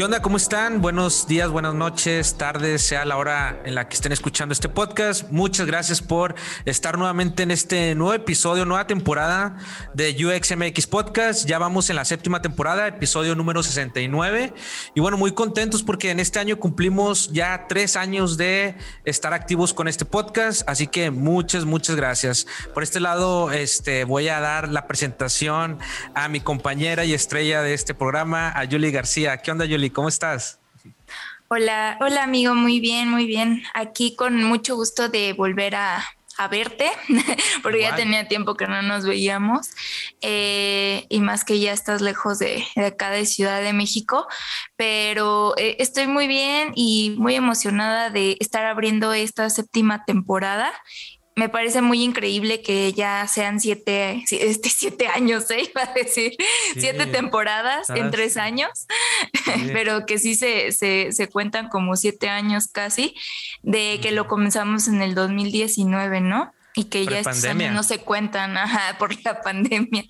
¿Qué onda? ¿Cómo están? Buenos días, buenas noches, tardes, sea la hora en la que estén escuchando este podcast. Muchas gracias por estar nuevamente en este nuevo episodio, nueva temporada de UXMX Podcast. Ya vamos en la séptima temporada, episodio número 69. Y bueno, muy contentos porque en este año cumplimos ya tres años de estar activos con este podcast. Así que muchas, muchas gracias. Por este lado, este, voy a dar la presentación a mi compañera y estrella de este programa, a Julie García. ¿Qué onda, ¿cómo estás? Hola, hola amigo, muy bien, muy bien. Aquí con mucho gusto de volver a, verte, porque ya tenía tiempo que no nos veíamos, eh, y más que ya estás lejos de, acá de Ciudad de México, pero eh, estoy muy bien y muy emocionada de estar abriendo esta séptima temporada me parece muy increíble que ya sean siete, este, siete años, ¿eh? iba a decir, siete temporadas en tres años, pero que sí se, se, cuentan como siete años casi, de que lo comenzamos en el 2019, ¿no? Y que ya estos años no se cuentan por la pandemia.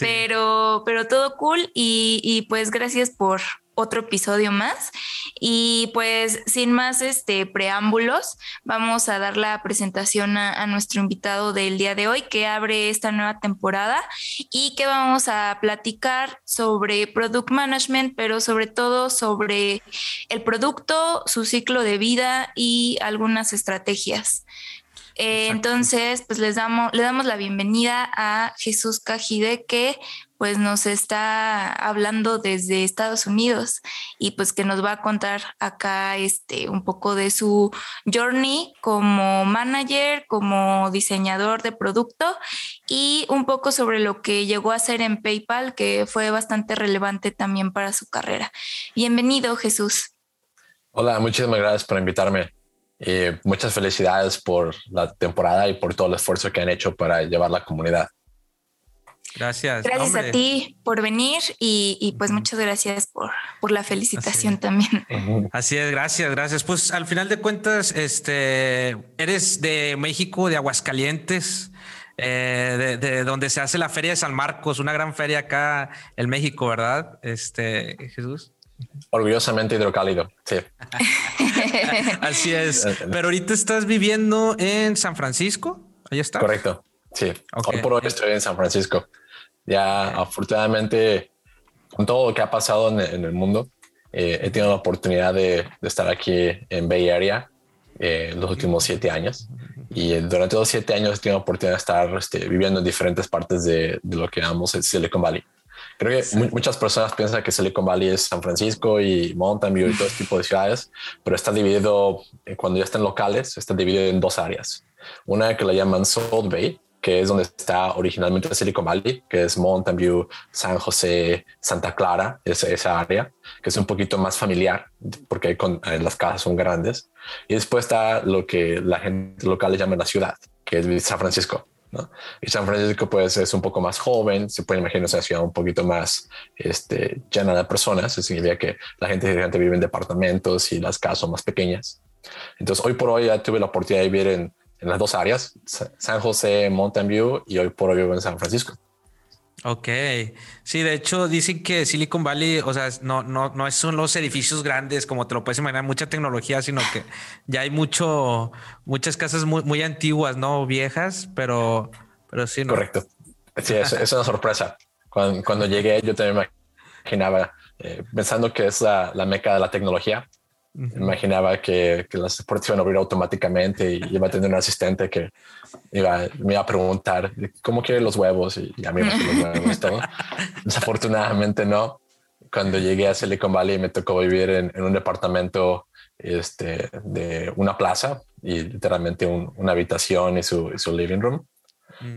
Pero, pero todo cool y, y pues gracias por, otro episodio más. Y pues sin más este, preámbulos, vamos a dar la presentación a, nuestro invitado del día de hoy que abre esta nueva temporada y que vamos a platicar sobre product management, pero sobre todo sobre el producto, su ciclo de vida y algunas estrategias. Eh, entonces, pues les damos, le damos la bienvenida a Jesús Cajide, que pues nos está hablando desde Estados Unidos y pues que nos va a contar acá este un poco de su journey como manager, como diseñador de producto y un poco sobre lo que llegó a hacer en PayPal que fue bastante relevante también para su carrera. Bienvenido, Jesús. Hola, muchísimas gracias por invitarme. Y muchas felicidades por la temporada y por todo el esfuerzo que han hecho para llevar la comunidad. Gracias. Gracias a ti por venir y, pues muchas gracias por, por la felicitación también. Así es, gracias, gracias. Pues al final de cuentas, este, eres de México, de Aguascalientes, eh, de, donde se hace la Feria de San Marcos, una gran feria acá en México, ¿verdad? Este, Jesús. Orgullosamente hidrocálido, sí. Así es. Pero ahorita estás viviendo en San Francisco. Ahí está. Correcto. Sí. Hoy por hoy estoy en San Francisco. Ya afortunadamente, con todo lo que ha pasado en, el mundo, eh, he tenido la oportunidad de, estar aquí en Bay Area eh, los últimos siete años. Y durante los siete años he tenido la oportunidad de estar este, viviendo en diferentes partes de, lo que llamamos el Silicon Valley. Creo que muchas personas piensan que Silicon Valley es San Francisco y Mountain View y todo este tipo de ciudades, pero está dividido, eh, cuando ya están locales, está dividido en dos áreas. Una que la llaman Salt Bay, que es donde está originalmente Silicon Valley, que es Mountain View, San José, Santa Clara, esa, esa área, que es un poquito más familiar, porque eh, las casas son grandes. Y después está lo que la gente local le llama la ciudad, que es San Francisco. Y San Francisco pues es un poco más joven, se puede imaginar una ciudad un poquito más este, llena de personas, eso significa que la gente, la gente vive en departamentos y las casas son más pequeñas. Entonces hoy por hoy ya tuve la oportunidad de vivir en en las dos áreas, San José, Mountain View y hoy por hoy vivo en San Francisco. Ok, sí, de hecho dicen que Silicon Valley, o sea, no, no, no son los edificios grandes como te lo puedes imaginar, mucha tecnología, sino que ya hay mucho, muchas casas muy, muy antiguas, no viejas, pero, pero sí. ¿no? Correcto. Sí, es, es una sorpresa. Cuando, cuando, llegué, yo también me imaginaba eh, pensando que es la, la meca de la tecnología, Imaginaba que, que, las puertas iban a abrir automáticamente y iba a tener un asistente que iba, me iba a preguntar cómo quiere los huevos y, a mí me los huevos todo. Desafortunadamente no. Cuando llegué a Silicon Valley me tocó vivir en, un departamento este, de una plaza y literalmente una habitación y su, y su living room.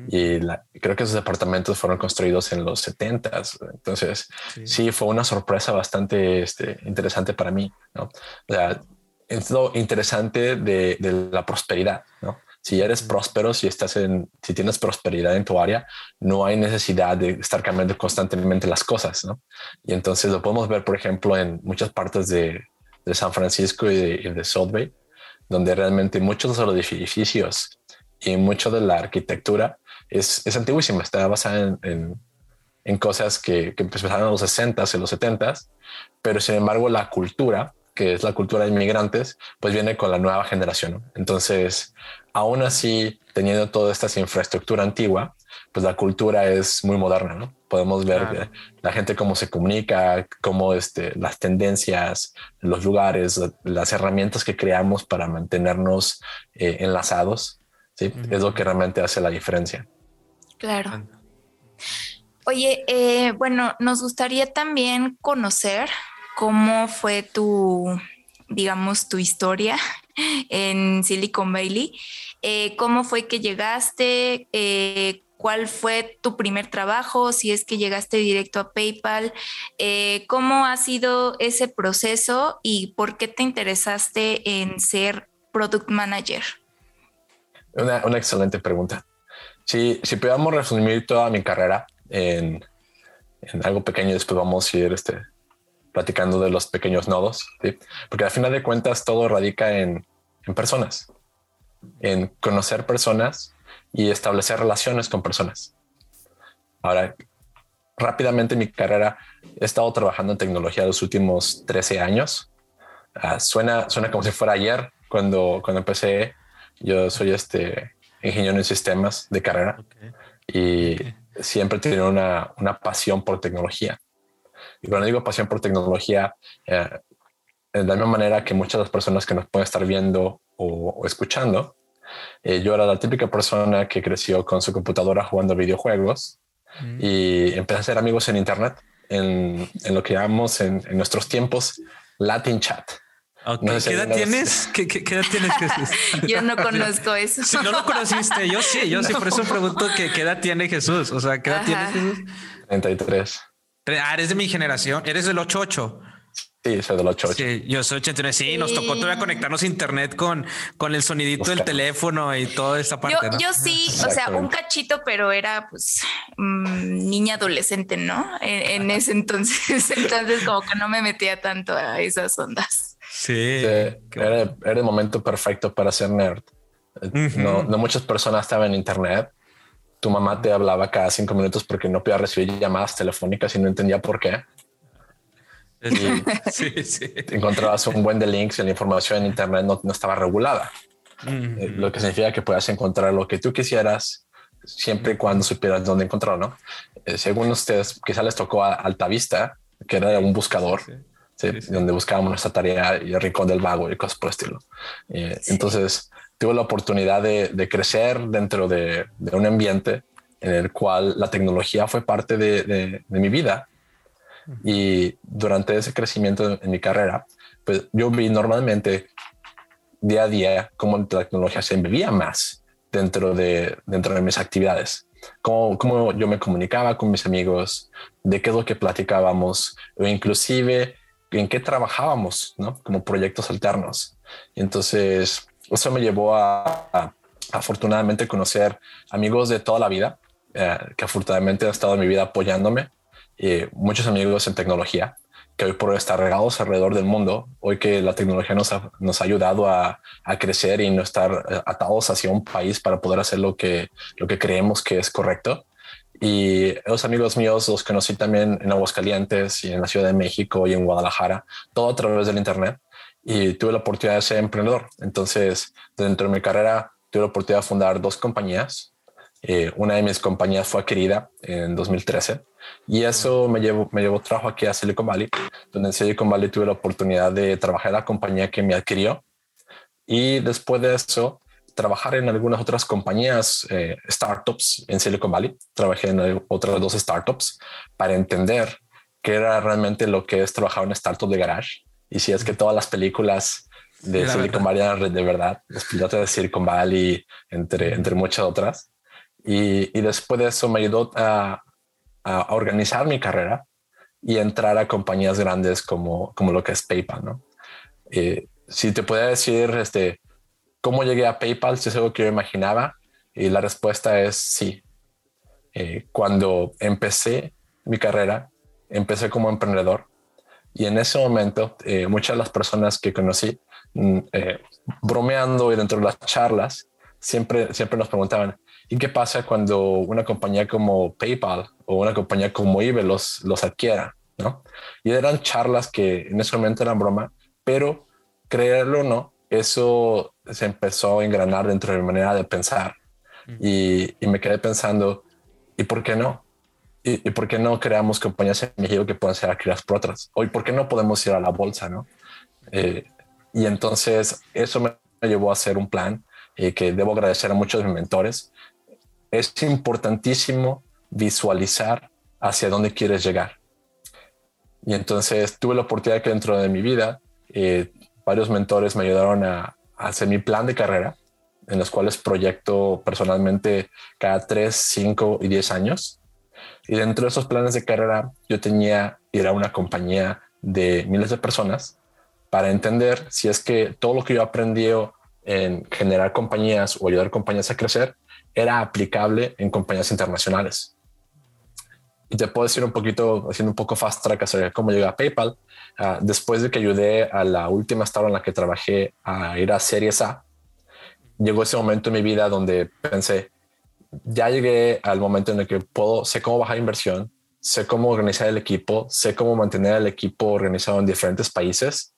Y creo que esos departamentos fueron construidos en los 70 Entonces, sí. fue una sorpresa bastante este, interesante para mí. ¿no? O sea, es lo interesante de, de la prosperidad. ¿no? Si eres próspero, si estás en, si tienes prosperidad en tu área, no hay necesidad de estar cambiando constantemente las cosas. ¿no? Y entonces lo podemos ver, por ejemplo, en muchas partes de, de San Francisco y de, y de South Bay, donde realmente muchos de los edificios y mucho de la arquitectura es, es antiguísima, está basada en, en cosas que, que empezaron en los 60s y los 70s, pero sin embargo la cultura, que es la cultura de inmigrantes, pues viene con la nueva generación. Entonces, aún así, teniendo toda esta infraestructura antigua, pues la cultura es muy moderna, ¿no? Podemos ver la gente cómo se comunica, cómo este, las tendencias, los lugares, las herramientas que creamos para mantenernos eh, enlazados, ¿sí? Es lo que realmente hace la diferencia. Claro. Oye, eh, bueno, nos gustaría también conocer cómo fue tu, digamos, tu historia en Silicon Valley. Eh, ¿Cómo fue que llegaste? Eh, ¿Cuál fue tu primer trabajo? Si es que llegaste directo a PayPal. Eh, ¿Cómo ha sido ese proceso y por qué te interesaste en ser Product Manager? Una, excelente pregunta. Si, si pudiéramos resumir toda mi carrera en, en algo pequeño, después vamos a ir este, platicando de los pequeños nodos, porque al final de cuentas todo radica en, en personas, en conocer personas y establecer relaciones con personas. Ahora, rápidamente mi carrera he estado trabajando en tecnología los últimos 13 años. Ah, suena, suena como si fuera ayer cuando, cuando empecé. Yo soy este ingeniero en sistemas de carrera y siempre he tenido una, una pasión por tecnología. Y cuando digo pasión por tecnología, eh, de la misma manera que muchas de las personas que nos pueden estar viendo o, escuchando, eh, yo era la típica persona que creció con su computadora jugando videojuegos mm. y empecé a hacer amigos en Internet, en, en lo que llamamos en, en, nuestros tiempos Latin Chat. Okay. ¿Qué edad tienes? ¿Qué, qué, edad tienes, Jesús? yo no conozco eso. Si no lo conociste, yo sí, yo sí, por eso pregunto qué edad tiene Jesús. O sea, ¿qué edad tiene Jesús? 33. Ah, eres de mi generación. Eres del 88. Sí, soy del 88. Sí, yo soy 89. Sí, nos tocó todavía conectarnos a internet con, con el sonidito del teléfono y toda esa parte. Yo, sí, o sea, un cachito, pero era pues mm, niña adolescente, ¿no? En, ese entonces, entonces como que no me metía tanto a esas ondas. Sí. era, el momento perfecto para ser nerd. no, no muchas personas estaban en internet tu mamá te hablaba cada cinco minutos porque no podía recibir llamadas telefónicas y no entendía por qué. sí, sí. encontrabas un buen de links y la información en Internet no, no estaba regulada, eh, lo que significa que puedas encontrar lo que tú quisieras siempre y cuando supieras dónde encontrarlo. ¿no? Eh, según ustedes, quizá les tocó a Altavista, que era un buscador. Donde buscábamos nuestra tarea y el rincón del vago y cosas por el estilo. Eh, entonces, tuve la oportunidad de, crecer dentro de, un ambiente en el cual la tecnología fue parte de, mi vida. Y durante ese crecimiento en mi carrera, pues yo vi normalmente día a día cómo la tecnología se embebía más dentro de, dentro de mis actividades. Cómo, cómo yo me comunicaba con mis amigos, de qué es lo que platicábamos, o inclusive en qué trabajábamos, ¿no? Como proyectos alternos. Entonces, eso me llevó a, afortunadamente conocer amigos de toda la vida, eh, que afortunadamente han estado en mi vida apoyándome, y muchos amigos en tecnología, que hoy por hoy están regados alrededor del mundo, hoy que la tecnología nos ha, nos ha ayudado a, a, crecer y no estar eh, atados hacia un país para poder hacer lo que, lo que creemos que es correcto. Y los amigos míos los conocí también en Aguascalientes y en la Ciudad de México y en Guadalajara, todo a través del Internet y tuve la oportunidad de ser emprendedor. Entonces, dentro de mi carrera, tuve la oportunidad de fundar dos compañías. Eh, una de mis compañías fue adquirida en 2013 y eso me llevó, me llevó trabajo aquí a Silicon Valley, donde en Silicon Valley tuve la oportunidad de trabajar en la compañía que me adquirió y después de eso trabajar en algunas otras compañías, eh, startups en Silicon Valley. Trabajé en otras dos startups para entender qué era realmente lo que es trabajar en startup de garage y si es que todas las películas de Silicon Valley eran de verdad, los pilotos de Silicon Valley, entre, entre muchas otras. Y, y después de eso me ayudó a, a, organizar mi carrera y entrar a compañías grandes como, como lo que es PayPal. ¿no? Eh, si te puedo decir este, cómo llegué a PayPal, si es algo que yo imaginaba, y la respuesta es sí. Eh, cuando empecé mi carrera, empecé como emprendedor y en ese momento, eh, muchas de las personas que conocí, mm, eh, bromeando y dentro de las charlas, siempre, siempre nos preguntaban, ¿y qué pasa cuando una compañía como PayPal o una compañía como eBay los, los adquiera? ¿no? Y eran charlas que en ese momento eran broma, pero creerlo o no, eso se empezó a engranar dentro de mi manera de pensar. Y, me quedé pensando, ¿y por qué no? ¿Y, por qué no creamos compañías en México que puedan ser adquiridas por otras? ¿O por qué no podemos ir a la bolsa? ¿no? Eh, y entonces eso me llevó a hacer un plan eh, que debo agradecer a muchos de mis mentores. Es importantísimo visualizar hacia dónde quieres llegar. Y entonces tuve la oportunidad que dentro de mi vida, eh, varios mentores me ayudaron a, hacer mi plan de carrera, en los cuales proyecto personalmente cada 3, 5 y 10 años. Y dentro de esos planes de carrera, yo tenía ir a una compañía de miles de personas para entender si es que todo lo que yo aprendí en generar compañías o ayudar compañías a crecer era aplicable en compañías internacionales. Y te puedo decir un poquito, haciendo un poco fast track acerca de cómo llegué a PayPal. Ah, después de que ayudé a la última startup en la que trabajé a ir a Series A, llegó ese momento en mi vida donde pensé, ya llegué al momento en el que puedo, sé cómo bajar inversión, sé cómo organizar el equipo, sé cómo mantener el equipo organizado en diferentes países.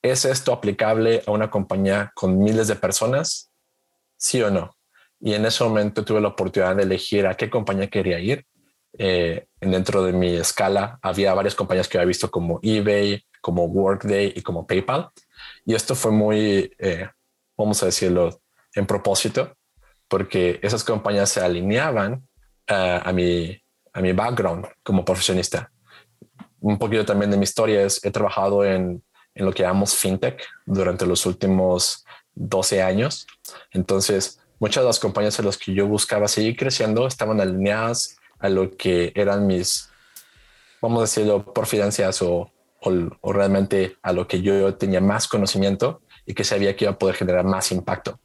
¿Es esto aplicable a una compañía con miles de personas? Sí o no. Y en ese momento tuve la oportunidad de elegir a qué compañía quería ir eh, dentro de mi escala había varias compañías que había visto como eBay, como Workday y como PayPal. Y esto fue muy, eh, vamos a decirlo, en propósito, porque esas compañías se alineaban eh, a, mi, a mi background como profesionista. Un poquito también de mi historia es, he trabajado en, en lo que llamamos fintech durante los últimos 12 años. Entonces, muchas de las compañías en las que yo buscaba seguir creciendo estaban alineadas a lo que eran mis, vamos a decirlo, profidencias o, o, realmente a lo que yo tenía más conocimiento y que sabía que iba a poder generar más impacto.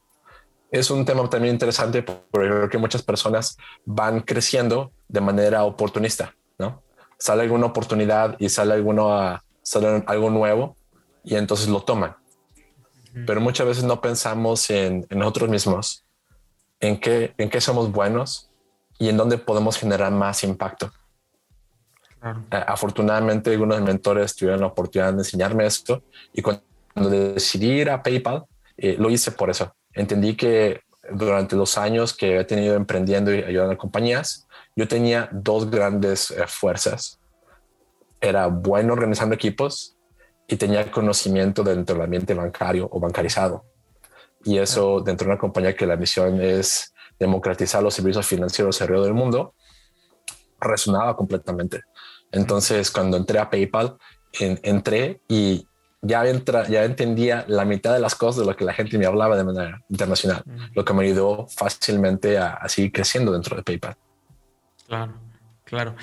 Es un tema también interesante porque creo que muchas personas van creciendo de manera oportunista, ¿no? Sale alguna oportunidad y sale, alguno sale algo nuevo y entonces lo toman. Pero muchas veces no pensamos en, en nosotros mismos, en qué, en qué somos buenos y en dónde podemos generar más impacto. Eh, afortunadamente, algunos mentores tuvieron la oportunidad de enseñarme esto y cuando decidí ir a PayPal, eh, lo hice por eso. Entendí que durante los años que he tenido emprendiendo y ayudando a compañías, yo tenía dos grandes eh, fuerzas. Era bueno organizando equipos y tenía conocimiento dentro del ambiente bancario o bancarizado. Y eso dentro de una compañía que la misión es democratizar los servicios financieros alrededor del mundo, resonaba completamente. Entonces, cuando entré a PayPal, entré y ya, entra, ya entendía la mitad de las cosas de lo que la gente me hablaba de manera internacional, lo que me ayudó fácilmente a, seguir creciendo dentro de PayPal. Claro, claro.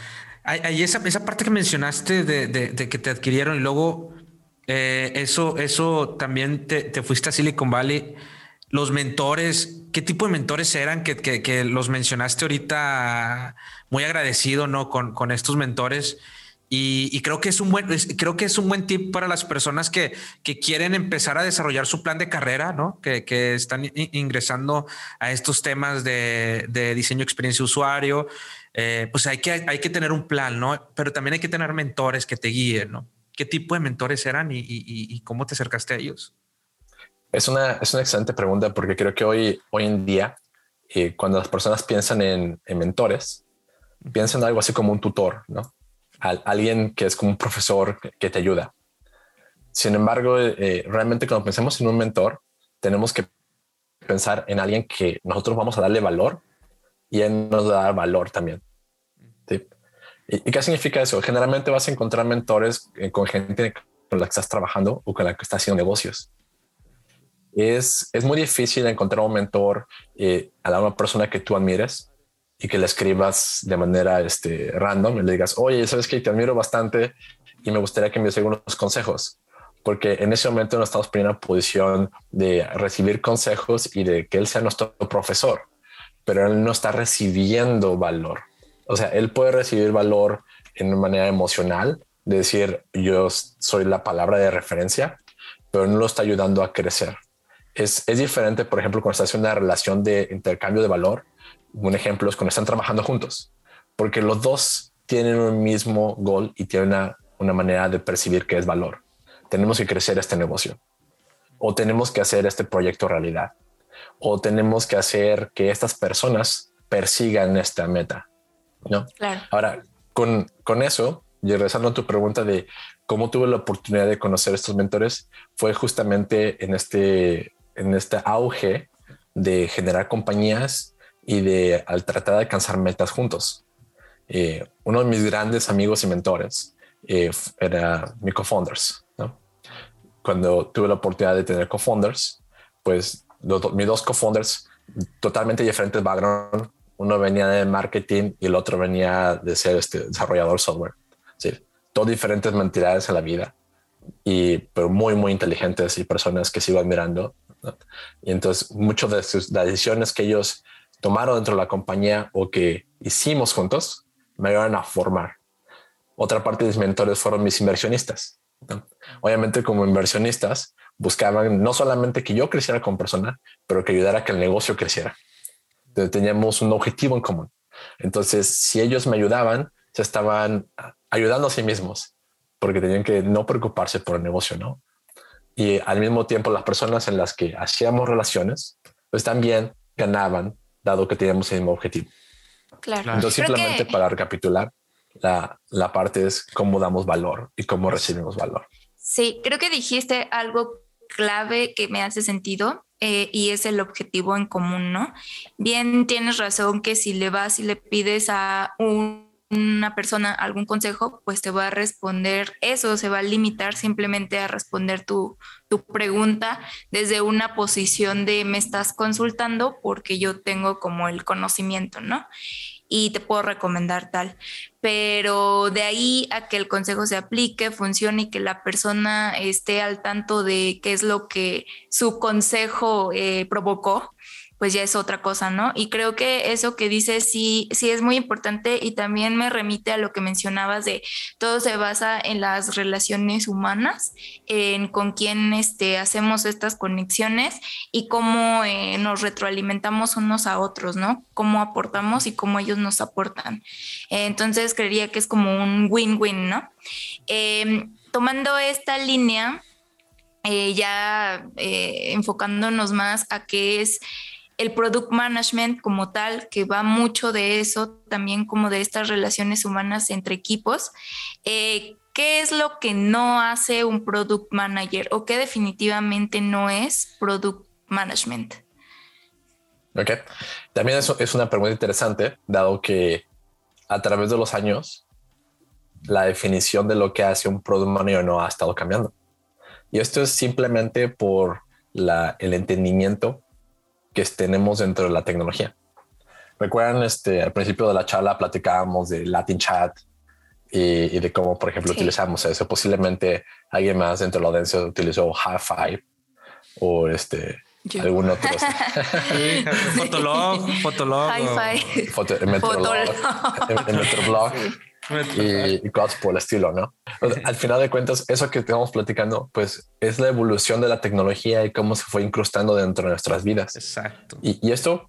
Hay, esa, esa parte que mencionaste de, que te adquirieron y luego eh, eso, eso también te, te fuiste a Silicon Valley los mentores, ¿qué tipo de mentores eran que, los mencionaste ahorita? Muy agradecido, ¿no? Con, con estos mentores. Y, creo que es un buen, creo que es un buen tip para las personas que, que quieren empezar a desarrollar su plan de carrera, ¿no? Que, están ingresando a estos temas de, diseño experiencia usuario. Eh, pues hay que, hay que tener un plan, ¿no? Pero también hay que tener mentores que te guíen, ¿no? ¿Qué tipo de mentores eran y, y cómo te acercaste a ellos? Es una, es una excelente pregunta porque creo que hoy, hoy en día, eh, cuando las personas piensan en, mentores, piensan en algo así como un tutor, ¿no? alguien que es como un profesor que, te ayuda. Sin embargo, eh, realmente cuando pensamos en un mentor, tenemos que pensar en alguien que nosotros vamos a darle valor y él nos da valor también. ¿Y, qué significa eso? Generalmente vas a encontrar mentores eh, con gente con la que estás trabajando o con la que estás haciendo negocios es, muy difícil encontrar un mentor eh, a una persona que tú admires y que le escribas de manera este, random y le digas, oye, sabes que te admiro bastante y me gustaría que me des algunos consejos. Porque en ese momento no estamos en una posición de recibir consejos y de que él sea nuestro profesor, pero él no está recibiendo valor. O sea, él puede recibir valor en una manera emocional, de decir yo soy la palabra de referencia, pero no lo está ayudando a crecer es, es diferente, por ejemplo, cuando estás en una relación de intercambio de valor. Un ejemplo es cuando están trabajando juntos, porque los dos tienen un mismo gol y tienen una, una manera de percibir que es valor. Tenemos que crecer este negocio o tenemos que hacer este proyecto realidad o tenemos que hacer que estas personas persigan esta meta. ¿no? Ahora, con, con eso, y regresando a tu pregunta de cómo tuve la oportunidad de conocer estos mentores, fue justamente en este, en este auge de generar compañías y de al tratar de alcanzar metas juntos. Eh, uno de mis grandes amigos y mentores eh, era mi co-founders. ¿no? Cuando tuve la oportunidad de tener co-founders, pues mis dos co-founders totalmente diferentes background. Uno venía de marketing y el otro venía de ser este desarrollador software. Sí, dos diferentes mentalidades en la vida y pero muy muy inteligentes y personas que sigo admirando. Y entonces muchas de sus decisiones que ellos tomaron dentro de la compañía o que hicimos juntos me ayudaron a formar. Otra parte de mis mentores fueron mis inversionistas. Obviamente como inversionistas buscaban no solamente que yo creciera como persona, pero que ayudara a que el negocio creciera. Entonces, teníamos un objetivo en común. Entonces, si ellos me ayudaban, se estaban ayudando a sí mismos porque tenían que no preocuparse por el negocio, ¿no? Y al mismo tiempo, las personas en las que hacíamos relaciones, pues también ganaban, dado que teníamos el mismo objetivo. Claro. Entonces, simplemente para recapitular, la, la parte es cómo damos valor y cómo recibimos valor. Sí, creo que dijiste algo clave que me hace sentido eh, y es el objetivo en común, ¿no? Bien, tienes razón que si le vas y le pides a una persona algún consejo, pues te va a responder eso, se va a limitar simplemente a responder tu, tu pregunta desde una posición de me estás consultando porque yo tengo como el conocimiento, ¿no? y te puedo recomendar tal. Pero de ahí a que el consejo se aplique, funcione y que la persona esté al tanto de qué es lo que su consejo eh, provocó, pues ya es otra cosa, ¿no? Y creo que eso que dices sí, sí es muy importante y también me remite a lo que mencionabas de todo se basa en las relaciones humanas, en con quién este, hacemos estas conexiones y cómo eh, nos retroalimentamos unos a otros, ¿no? Cómo aportamos y cómo ellos nos aportan. entonces creería que es como un win-win, ¿no? Em, tomando esta línea, eh, ya eh, enfocándonos más a qué es el product management como tal, que va mucho de eso, también como de estas relaciones humanas entre equipos. Eh, ¿Qué es lo que no hace un product manager o qué definitivamente no es product management? Ok, también eso es una pregunta interesante, dado que a través de los años la definición de lo que hace un product manager no ha estado cambiando. Y esto es simplemente por el entendimiento que tenemos dentro de la tecnología. Recuerdan, este, al principio de la charla platicábamos de Latin Chat y, de cómo, por ejemplo, utilizamos eso. Posiblemente alguien más dentro de la audiencia utilizó High Five o este algún otro. sí, Fotolog, Fotolog. Hi-Fi. Foto, Metroblog y, cosas por el estilo, ¿no? Al final de cuentas, eso que estamos platicando, pues es la evolución de la tecnología y cómo se fue incrustando dentro de nuestras vidas. Exacto. Y, y esto,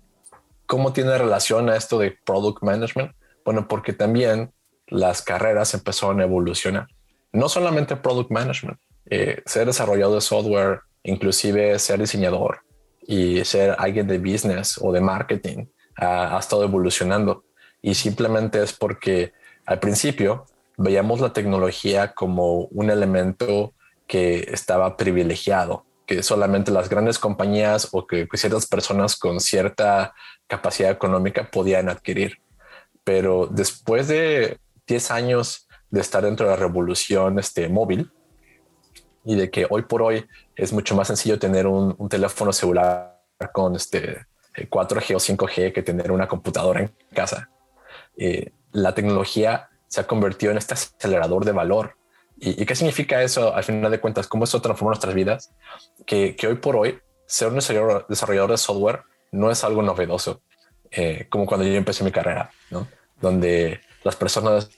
¿cómo tiene relación a esto de product management? Bueno, porque también las carreras empezaron a evolucionar. No solamente product management, eh, ser desarrollador de software, inclusive ser diseñador y ser alguien de business o de marketing ha estado evolucionando. Y simplemente es porque al principio veíamos la tecnología como un elemento que estaba privilegiado, que solamente las grandes compañías o que ciertas personas con cierta capacidad económica podían adquirir. Pero después de 10 años de estar dentro de la revolución este, móvil y de que hoy por hoy es mucho más sencillo tener un, teléfono celular con este 4G o 5G que tener una computadora en casa. Eh, la tecnología se ha convertido en este acelerador de valor. ¿Y, qué significa eso al final de cuentas? ¿Cómo eso transforma nuestras vidas? Que, hoy por hoy ser un desarrollador, de software no es algo novedoso, eh, como cuando yo empecé mi carrera, ¿no? donde las personas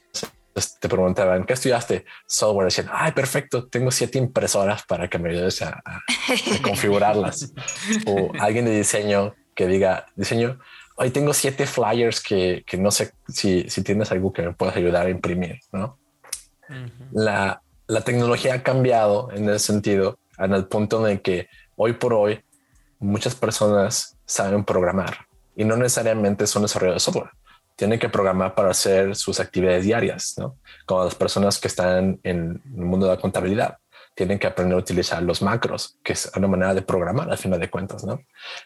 te preguntaban, ¿qué estudiaste? Software. Decían, ay, perfecto, tengo siete impresoras para que me ayudes a, configurarlas. o alguien de diseño que diga, diseño, hoy tengo siete flyers que, que no sé si, si, tienes algo que me puedas ayudar a imprimir, ¿no? la, la tecnología ha cambiado en ese sentido, en el punto en el que hoy por hoy muchas personas saben programar y no necesariamente son desarrolladores de software tienen que programar para hacer sus actividades diarias, ¿no? Como las personas que están en el mundo de la contabilidad tienen que aprender a utilizar los macros, que es una manera de programar al final de cuentas, ¿no?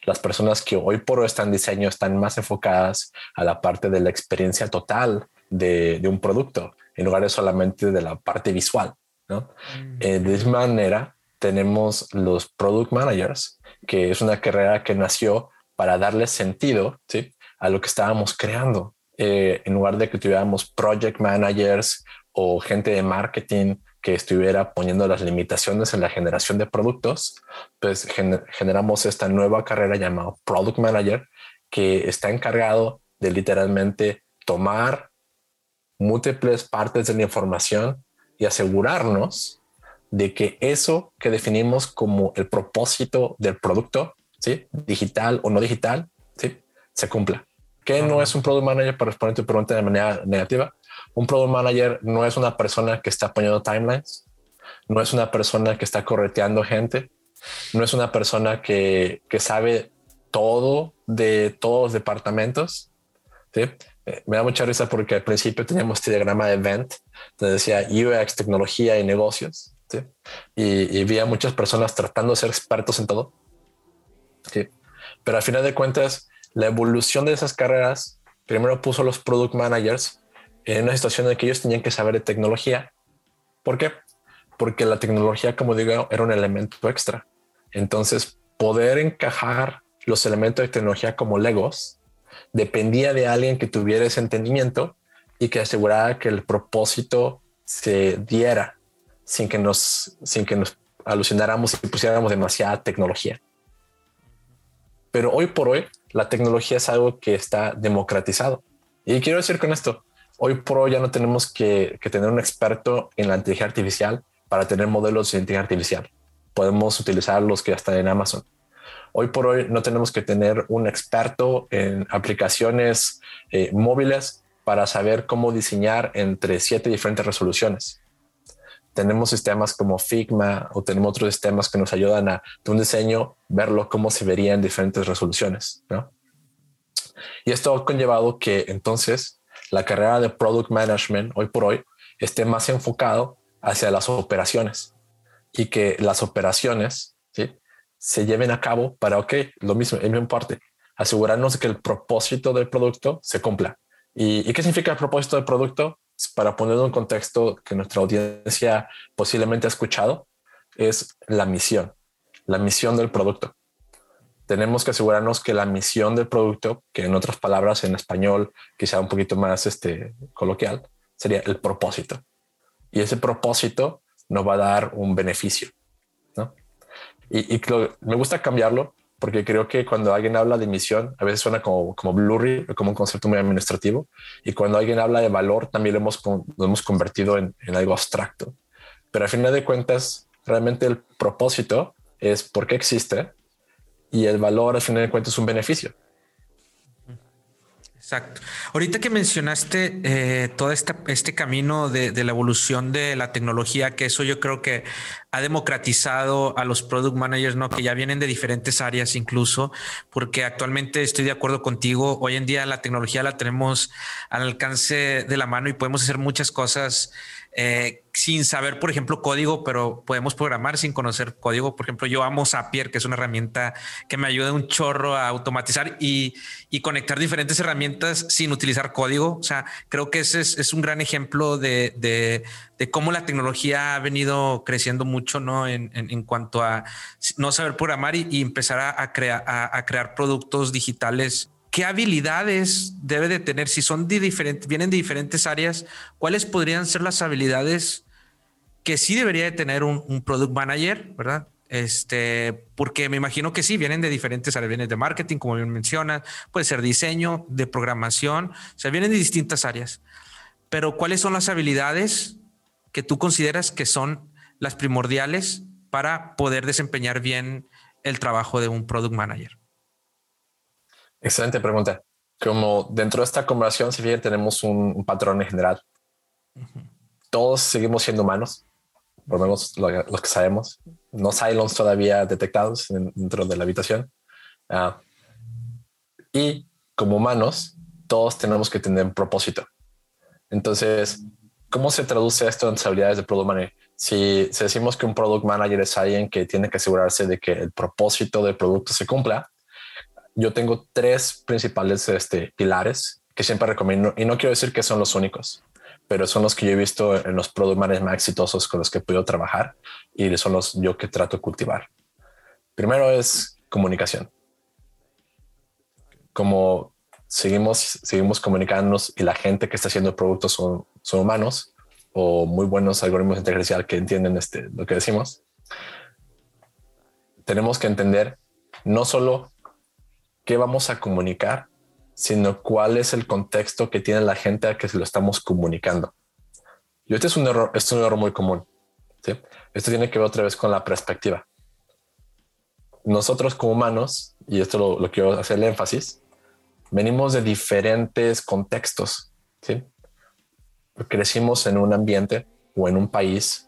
Las personas que hoy por hoy están en diseño están más enfocadas a la parte de la experiencia total de, un producto, en lugar de solamente de la parte visual, ¿no? Mm. Eh, de esa manera, tenemos los product managers, que es una carrera que nació para darle sentido ¿sí? a lo que estábamos creando. Eh, en lugar de que tuviéramos project managers o gente de marketing que estuviera poniendo las limitaciones en la generación de productos, pues generamos esta nueva carrera llamada Product Manager que está encargado de literalmente tomar múltiples partes de la información y asegurarnos de que eso que definimos como el propósito del producto, ¿sí? digital o no digital, ¿sí? se cumpla. ¿Qué no es un product manager para responder tu pregunta de manera negativa? Un product manager no es una persona que está poniendo timelines, no es una persona que está correteando gente, no es una persona que, que sabe todo de todos los departamentos. ¿sí? Eh, me da mucha risa porque al principio teníamos este diagrama de event donde decía UX, tecnología y negocios. ¿sí? Y, y vi muchas personas tratando de ser expertos en todo. ¿sí? Pero al final de cuentas, la evolución de esas carreras primero puso a los product managers en una situación en que ellos tenían que saber de tecnología. ¿Por qué? Porque la tecnología, como digo, era un elemento extra. Entonces, poder encajar los elementos de tecnología como Legos dependía de alguien que tuviera ese entendimiento y que asegurara que el propósito se diera sin que nos, sin que nos alucináramos y pusiéramos demasiada tecnología. Pero hoy por hoy, la tecnología es algo que está democratizado. Y quiero decir con esto, hoy por hoy ya no tenemos que, tener un experto en la inteligencia artificial para tener modelos de inteligencia artificial. Podemos utilizar los que ya están en Amazon. Hoy por hoy no tenemos que tener un experto en aplicaciones eh, móviles para saber cómo diseñar entre siete diferentes resoluciones tenemos sistemas como Figma o tenemos otros sistemas que nos ayudan a de un diseño verlo cómo se vería en diferentes resoluciones. ¿no? Y esto ha conllevado que entonces la carrera de Product Management hoy por hoy esté más enfocado hacia las operaciones y que las operaciones ¿sí? se lleven a cabo para, ok, lo mismo, en mi parte, asegurarnos de que el propósito del producto se cumpla. ¿Y, ¿Y qué significa el propósito del producto? para ponerlo en contexto que nuestra audiencia posiblemente ha escuchado, es la misión, la misión del producto. Tenemos que asegurarnos que la misión del producto, que en otras palabras en español quizá un poquito más este, coloquial, sería el propósito. Y ese propósito nos va a dar un beneficio. Y, y me gusta cambiarlo porque creo que cuando alguien habla de misión, a veces suena como, como blurry, como un concepto muy administrativo, y cuando alguien habla de valor, también lo hemos, lo hemos convertido en, en algo abstracto. Pero al final de cuentas, realmente el propósito es por qué existe y el valor al final de cuentas es un beneficio. Exacto. Ahorita que mencionaste eh, todo este, este camino de, de, la evolución de la tecnología, que eso yo creo que ha democratizado a los product managers, ¿no? Que ya vienen de diferentes áreas incluso, porque actualmente estoy de acuerdo contigo. Hoy en día la tecnología la tenemos al alcance de la mano y podemos hacer muchas cosas eh, sin saber, por ejemplo, código, pero podemos programar sin conocer código. Por ejemplo, yo amo Zapier, que es una herramienta que me ayuda un chorro a automatizar y, conectar diferentes herramientas sin utilizar código. O sea, creo que ese es, un gran ejemplo de, cómo la tecnología ha venido creciendo mucho, ¿no? En, cuanto a no saber programar y, empezar a, crear, a crear productos digitales ¿Qué habilidades debe de tener? Si son de diferentes, vienen de diferentes áreas, ¿cuáles podrían ser las habilidades que sí debería de tener un, product manager, verdad? Este, porque me imagino que sí, vienen de diferentes áreas, vienen de marketing, como bien menciona, puede ser diseño, de programación, o sea, vienen de distintas áreas. pero ¿cuáles son las habilidades que tú consideras que son las primordiales para poder desempeñar bien el trabajo de un product manager? Excelente pregunta. Como dentro de esta conversación, si bien tenemos un, patrón en general, todos seguimos siendo humanos, por lo menos los que sabemos. No Cylons todavía detectados dentro de la habitación. Ah, y como humanos, todos tenemos que tener un propósito. Entonces, ¿cómo se traduce esto en habilidades de product manager? Si, decimos que un product manager es alguien que tiene que asegurarse de que el propósito del producto se cumpla, yo tengo tres principales este, pilares que siempre recomiendo y no quiero decir que son los únicos, pero son los que yo he visto en los product managers más exitosos con los que he podido trabajar y son los yo que trato de cultivar. Primero es comunicación. Como seguimos, seguimos comunicándonos y la gente que está haciendo productos son, son humanos o muy buenos algoritmos de inteligencia que entienden este, lo que decimos, tenemos que entender no solo qué vamos a comunicar, sino cuál es el contexto que tiene la gente a que se lo estamos comunicando. Y este es un error, este es un error muy común. Esto tiene que ver otra vez con la perspectiva. Nosotros como humanos, y esto lo, lo quiero hacer el énfasis, venimos de diferentes contextos. ¿sí? Crecimos en un ambiente o en un país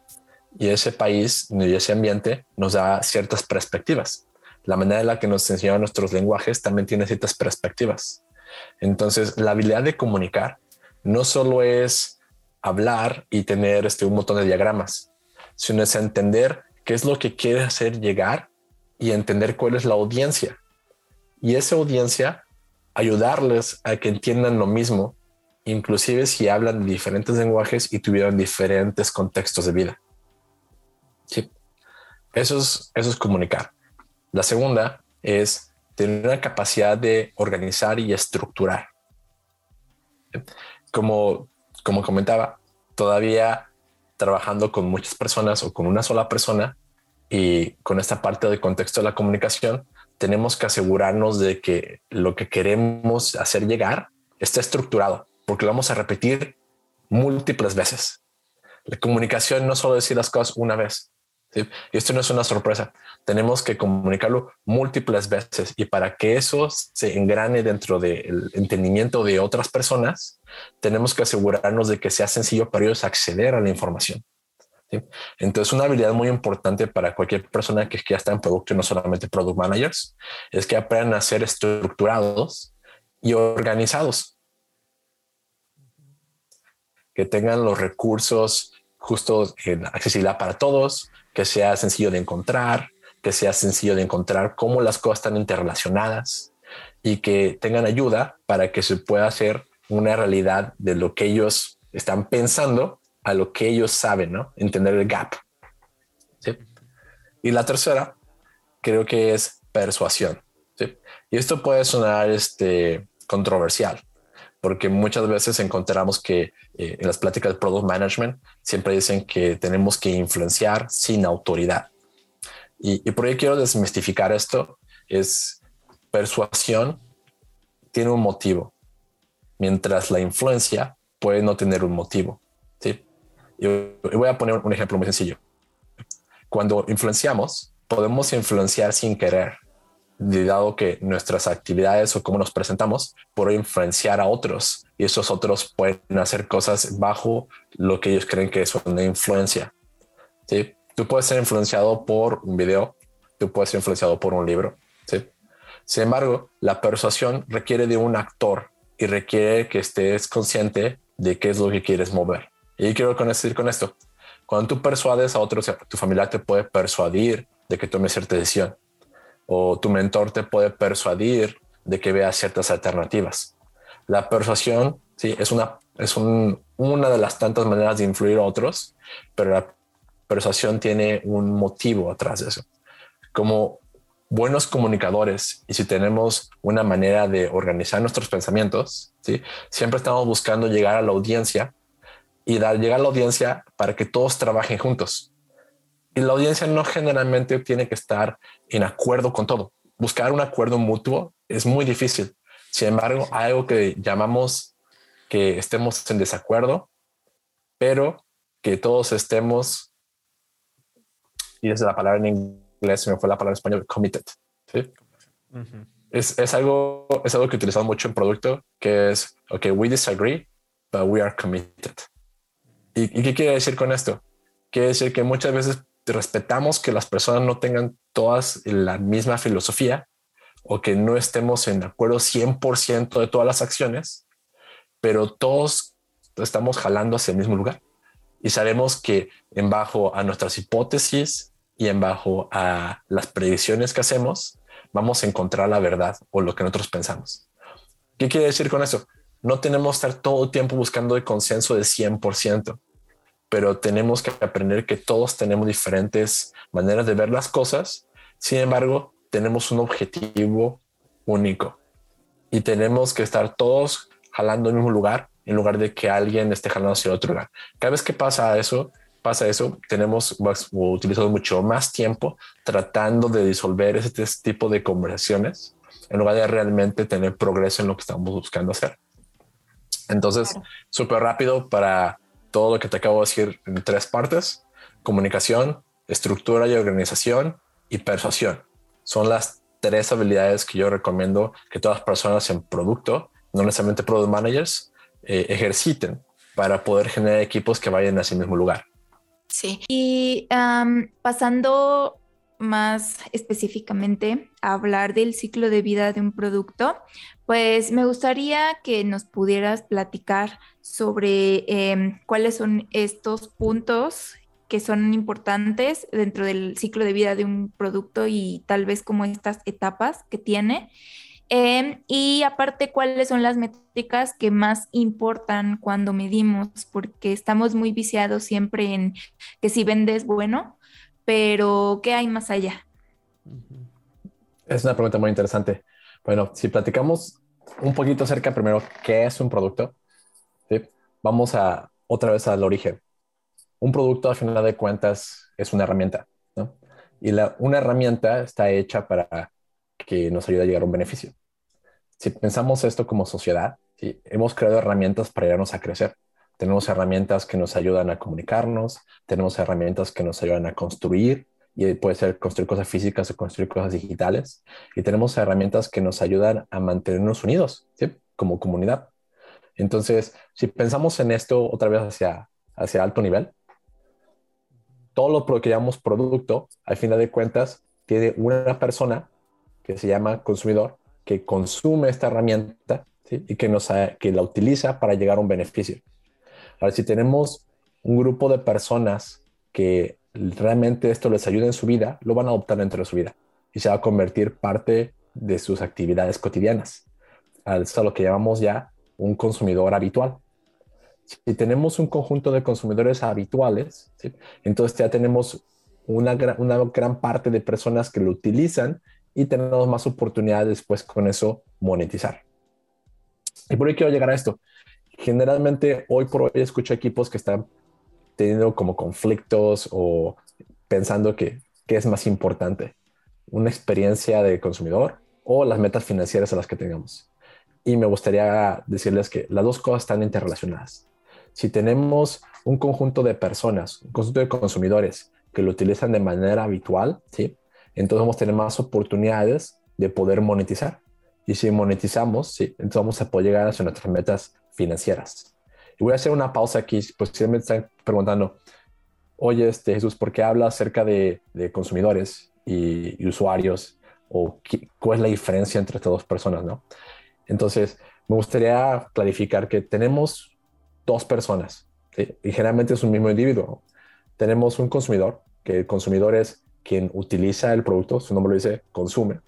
y ese país y ese ambiente nos da ciertas perspectivas la manera en la que nos enseñan nuestros lenguajes también tiene ciertas perspectivas. Entonces, la habilidad de comunicar no solo es hablar y tener este, un montón de diagramas, sino es entender qué es lo que quiere hacer llegar y entender cuál es la audiencia. Y esa audiencia, ayudarles a que entiendan lo mismo, inclusive si hablan diferentes lenguajes y tuvieron diferentes contextos de vida. Sí. Eso es, eso es comunicar. La segunda es tener una capacidad de organizar y estructurar. Como, como comentaba, todavía trabajando con muchas personas o con una sola persona y con esta parte del contexto de la comunicación, tenemos que asegurarnos de que lo que queremos hacer llegar está estructurado, porque lo vamos a repetir múltiples veces. La comunicación no solo decir las cosas una vez, y esto no es una sorpresa. Tenemos que comunicarlo múltiples veces y para que eso se engrane dentro del entendimiento de otras personas, tenemos que asegurarnos de que sea sencillo para ellos acceder a la información. Entonces, una habilidad muy importante para cualquier persona que ya está en producto y no solamente product managers es que aprendan a ser estructurados y organizados. Que tengan los recursos justos en accesibilidad para todos, que sea sencillo de encontrar, que sea sencillo de encontrar cómo las cosas están interrelacionadas y que tengan ayuda para que se pueda hacer una realidad de lo que ellos están pensando a lo que ellos saben, ¿no? Entender el gap. Y la tercera, creo que es persuasión. Y esto puede sonar este, controversial, porque muchas veces encontramos que eh, en las pláticas de product management siempre dicen que tenemos que influenciar sin autoridad. Y, por ello quiero desmistificar esto. Es persuasión tiene un motivo, mientras la influencia puede no tener un motivo. ¿sí? Y voy a poner un ejemplo muy sencillo. Cuando influenciamos, podemos influenciar sin querer dado que nuestras actividades o cómo nos presentamos pueden influenciar a otros y esos otros pueden hacer cosas bajo lo que ellos creen que es una influencia. ¿sí? Tú puedes ser influenciado por un video, tú puedes ser influenciado por un libro. ¿sí? Sin embargo, la persuasión requiere de un actor y requiere que estés consciente de qué es lo que quieres mover. Y quiero decir con esto, cuando tú persuades a otros, tu familia te puede persuadir de que tome cierta decisión o tu mentor te puede persuadir de que veas ciertas alternativas. La persuasión, sí, es una, es una de las tantas maneras de influir a otros, pero la persuasión tiene un motivo atrás de eso. Como buenos comunicadores y si tenemos una manera de organizar nuestros pensamientos, ¿sí? siempre estamos buscando llegar a la audiencia y dar, llegar a la audiencia para que todos trabajen juntos. Y la audiencia no generalmente tiene que estar en acuerdo con todo. Buscar un acuerdo mutuo es muy difícil. Sin embargo, hay algo que llamamos que estemos en desacuerdo, pero que todos estemos, y es la palabra en inglés, me fue la palabra en español, committed. ¿sí? es, es, algo, es algo que utilizamos mucho en producto, que es, ok, we disagree, but we are committed. ¿Y, ¿Y qué quiere decir con esto? Quiere decir que muchas veces respetamos que las personas no tengan todas la misma filosofía o que no estemos en acuerdo 100% de todas las acciones, pero todos estamos jalando hacia el mismo lugar y sabemos que en bajo a nuestras hipótesis y en bajo a las predicciones que hacemos, vamos a encontrar la verdad o lo que nosotros pensamos. ¿Qué quiere decir con eso? No tenemos que estar todo el tiempo buscando el consenso de 100%, pero tenemos que aprender que todos tenemos diferentes maneras de ver las cosas. Sin embargo, tenemos un objetivo único y tenemos que estar todos jalando en mismo lugar en lugar de que alguien esté jalando hacia otro lugar. Cada vez que pasa eso, pasa eso, tenemos utilizado mucho más tiempo tratando de disolver ese tipo de conversaciones en lugar de realmente tener progreso en lo que estamos buscando hacer. Entonces, súper rápido para todo lo que te acabo de decir en tres partes, comunicación, estructura y organización y persuasión. Son las tres habilidades que yo recomiendo que todas las personas en producto, no necesariamente product managers, eh, ejerciten para poder generar equipos que vayan hacia el mismo lugar. Sí. Y pasando más específicamente hablar del ciclo de vida de un producto, pues me gustaría que nos pudieras platicar sobre em, cuáles son estos puntos que son importantes dentro del ciclo de vida de un producto y tal vez como estas etapas que tiene Em, y aparte, ¿cuáles son las métricas que más importan cuando medimos? Porque estamos muy viciados siempre en que si vendes, bueno, pero ¿qué hay más allá? Es una pregunta muy interesante. Bueno, si platicamos un poquito acerca primero qué es un producto, vamos a otra vez al origen. Un producto, al final de cuentas, es una herramienta, ¿no? Y una herramienta está hecha para que nos ayude a llegar a un beneficio. Si pensamos esto como sociedad, hemos creado herramientas para ayudarnos a crecer. Tenemos herramientas que nos ayudan a comunicarnos, tenemos herramientas que nos ayudan a construir, y puede ser construir cosas físicas o construir cosas digitales, y tenemos herramientas que nos ayudan a mantenernos unidos como comunidad. Entonces, si pensamos en esto otra vez hacia, hacia alto nivel, todo lo que llamamos producto, al final de cuentas, tiene una persona que se llama consumidor que consume esta herramienta y que, nos, que la utiliza para llegar a un beneficio. Ahora, si tenemos un grupo de personas que realmente esto les ayuda en su vida, lo van a adoptar dentro de su vida y se va a convertir parte de sus actividades cotidianas. Eso es lo que llamamos ya un consumidor habitual. Si tenemos un conjunto de consumidores habituales, entonces ya tenemos una, una gran parte de personas que lo utilizan y tenemos más oportunidades después con eso monetizar. Y por ahí quiero llegar a esto. Generalmente hoy por hoy escucho equipos que están teniendo como conflictos o pensando que qué es más importante, una experiencia de consumidor o las metas financieras a las que tengamos. Y me gustaría decirles que las dos cosas están interrelacionadas. Si tenemos un conjunto de personas, un conjunto de consumidores que lo utilizan de manera habitual, ¿sí? entonces vamos a tener más oportunidades de poder monetizar. Y si monetizamos, sí, entonces vamos a poder llegar a nuestras metas financieras. Y voy a hacer una pausa aquí, pues si me están preguntando, oye, este, Jesús, ¿por qué habla acerca de, consumidores y, usuarios? ¿O cuál es la diferencia entre estas dos personas? ¿no? Entonces, me gustaría clarificar que tenemos dos personas, y generalmente es un mismo individuo. Tenemos un consumidor, que el consumidor es quien utiliza el producto, su nombre lo dice, consume.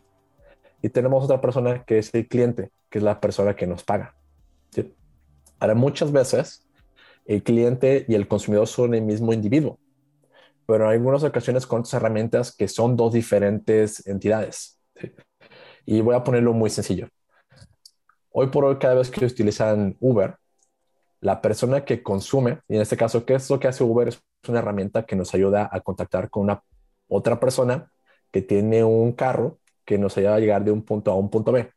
Y tenemos otra persona que es el cliente, que es la persona que nos paga. Ahora, muchas veces el cliente y el consumidor son el mismo individuo, pero en algunas ocasiones con otras herramientas que son dos diferentes entidades. Y voy a ponerlo muy sencillo. Hoy por hoy, cada vez que utilizan Uber, la persona que consume, y en este caso, ¿qué es lo que hace Uber? Es una herramienta que nos ayuda a contactar con una otra persona que tiene un carro que nos ayuda a llegar de un punto a un punto B.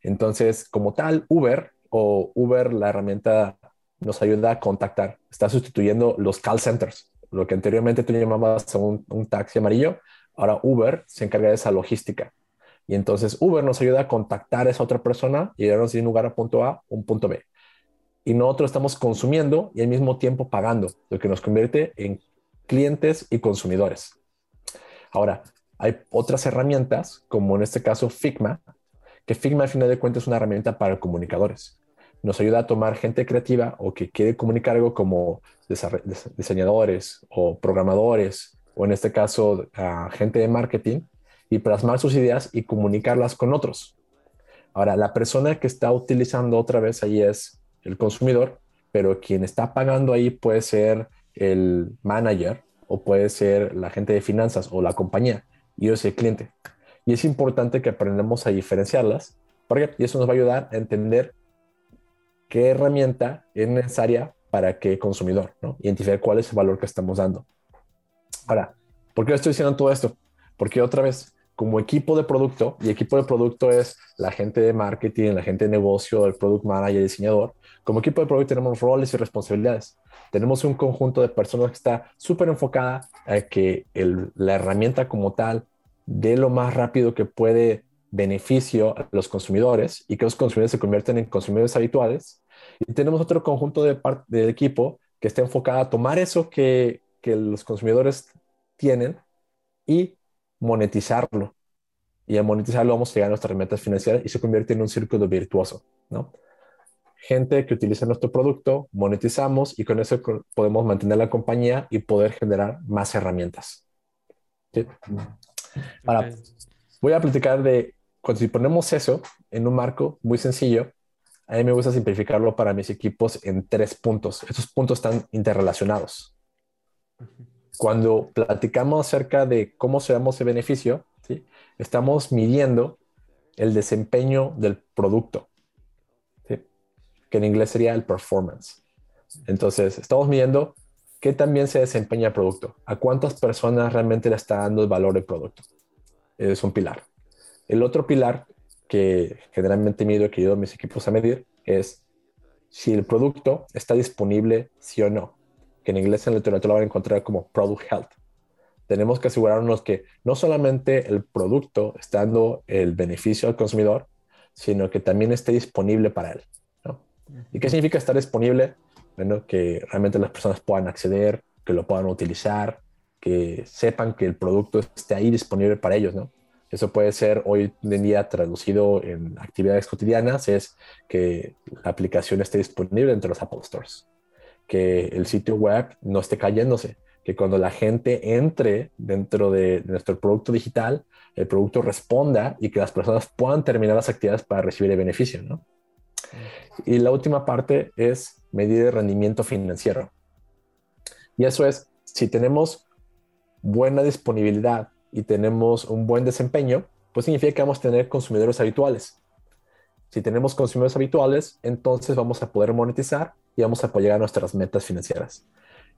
Entonces, como tal, Uber o Uber, la herramienta nos ayuda a contactar. Está sustituyendo los call centers. Lo que anteriormente tú llamabas un, un taxi amarillo, ahora Uber se encarga de esa logística. Y entonces Uber nos ayuda a contactar a esa otra persona y llevarnos de un lugar a punto A un punto B. Y nosotros estamos consumiendo y al mismo tiempo pagando, lo que nos convierte en clientes y consumidores. Ahora, hay otras herramientas, como en este caso Figma, que Figma al final de cuentas es una herramienta para comunicadores. Nos ayuda a tomar gente creativa o que quiere comunicar algo como diseñadores o programadores, o en este caso a gente de marketing, y plasmar sus ideas y comunicarlas con otros. Ahora, la persona que está utilizando otra vez ahí es el consumidor, pero quien está pagando ahí puede ser el manager o puede ser la gente de finanzas o la compañía y yo soy el cliente. Y es importante que aprendamos a diferenciarlas porque eso nos va a ayudar a entender qué herramienta es necesaria para qué consumidor, ¿no? Identificar cuál es el valor que estamos dando. Ahora, ¿por qué estoy diciendo todo esto? Porque otra vez, como equipo de producto, y equipo de producto es la gente de marketing, la gente de negocio, el product manager, el diseñador, como equipo de producto tenemos roles y responsabilidades. Tenemos un conjunto de personas que está súper enfocada a que la herramienta como tal dé lo más rápido que puede beneficio a los consumidores y que los consumidores se convierten en consumidores habituales. Y tenemos otro conjunto de, de equipo que está enfocada a tomar eso que, que los consumidores tienen y monetizarlo. Y a monetizarlo vamos a llegar a nuestras herramientas financieras y se convierte en un círculo virtuoso, ¿no? Gente que utiliza nuestro producto, monetizamos y con eso podemos mantener la compañía y poder generar más herramientas. Ahora, voy a platicar de cuando si ponemos eso en un marco muy sencillo, a mí me gusta simplificarlo para mis equipos en tres puntos. Estos puntos están interrelacionados. Cuando platicamos acerca de cómo se damos ese beneficio, ¿sí? estamos midiendo el desempeño del producto, ¿sí? que en inglés sería el performance. Entonces, estamos midiendo qué también se desempeña el producto, a cuántas personas realmente le está dando el valor del producto. Es un pilar. El otro pilar que generalmente mido que ayudo a mis equipos a medir es si el producto está disponible, sí o no que en inglés en literatura lo van a encontrar como product health. Tenemos que asegurarnos que no solamente el producto está dando el beneficio al consumidor, sino que también esté disponible para él. ¿Y qué significa estar disponible? Bueno, que realmente las personas puedan acceder, que lo puedan utilizar, que sepan que el producto esté ahí disponible para ellos, ¿no? Eso puede ser hoy en día traducido en actividades cotidianas, es que la aplicación esté disponible entre los Apple Stores que el sitio web no esté cayéndose, que cuando la gente entre dentro de, nuestro producto digital, el producto responda y que las personas puedan terminar las actividades para recibir el beneficio, ¿no? Y la última parte es medir el rendimiento financiero. Y eso es, si tenemos buena disponibilidad y tenemos un buen desempeño, pues significa que vamos a tener consumidores habituales. Si tenemos consumidores habituales, entonces vamos a poder monetizar y vamos a apoyar a nuestras metas financieras.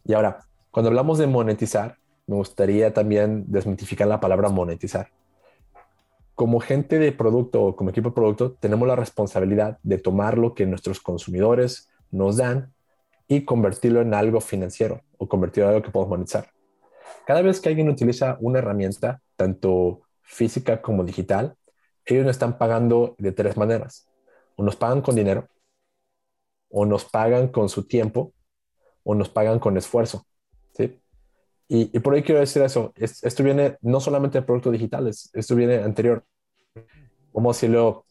Y ahora, cuando hablamos de monetizar, me gustaría también desmitificar la palabra monetizar. Como gente de producto o como equipo de producto, tenemos la responsabilidad de tomar lo que nuestros consumidores nos dan y convertirlo en algo financiero o convertirlo en algo que podemos monetizar. Cada vez que alguien utiliza una herramienta, tanto física como digital, ellos nos están pagando de tres maneras. O nos pagan con dinero, o nos pagan con su tiempo o nos pagan con esfuerzo. ¿sí? Y, por ahí quiero decir eso. esto viene no solamente de productos digitales, esto viene anterior. Vamos a decirlo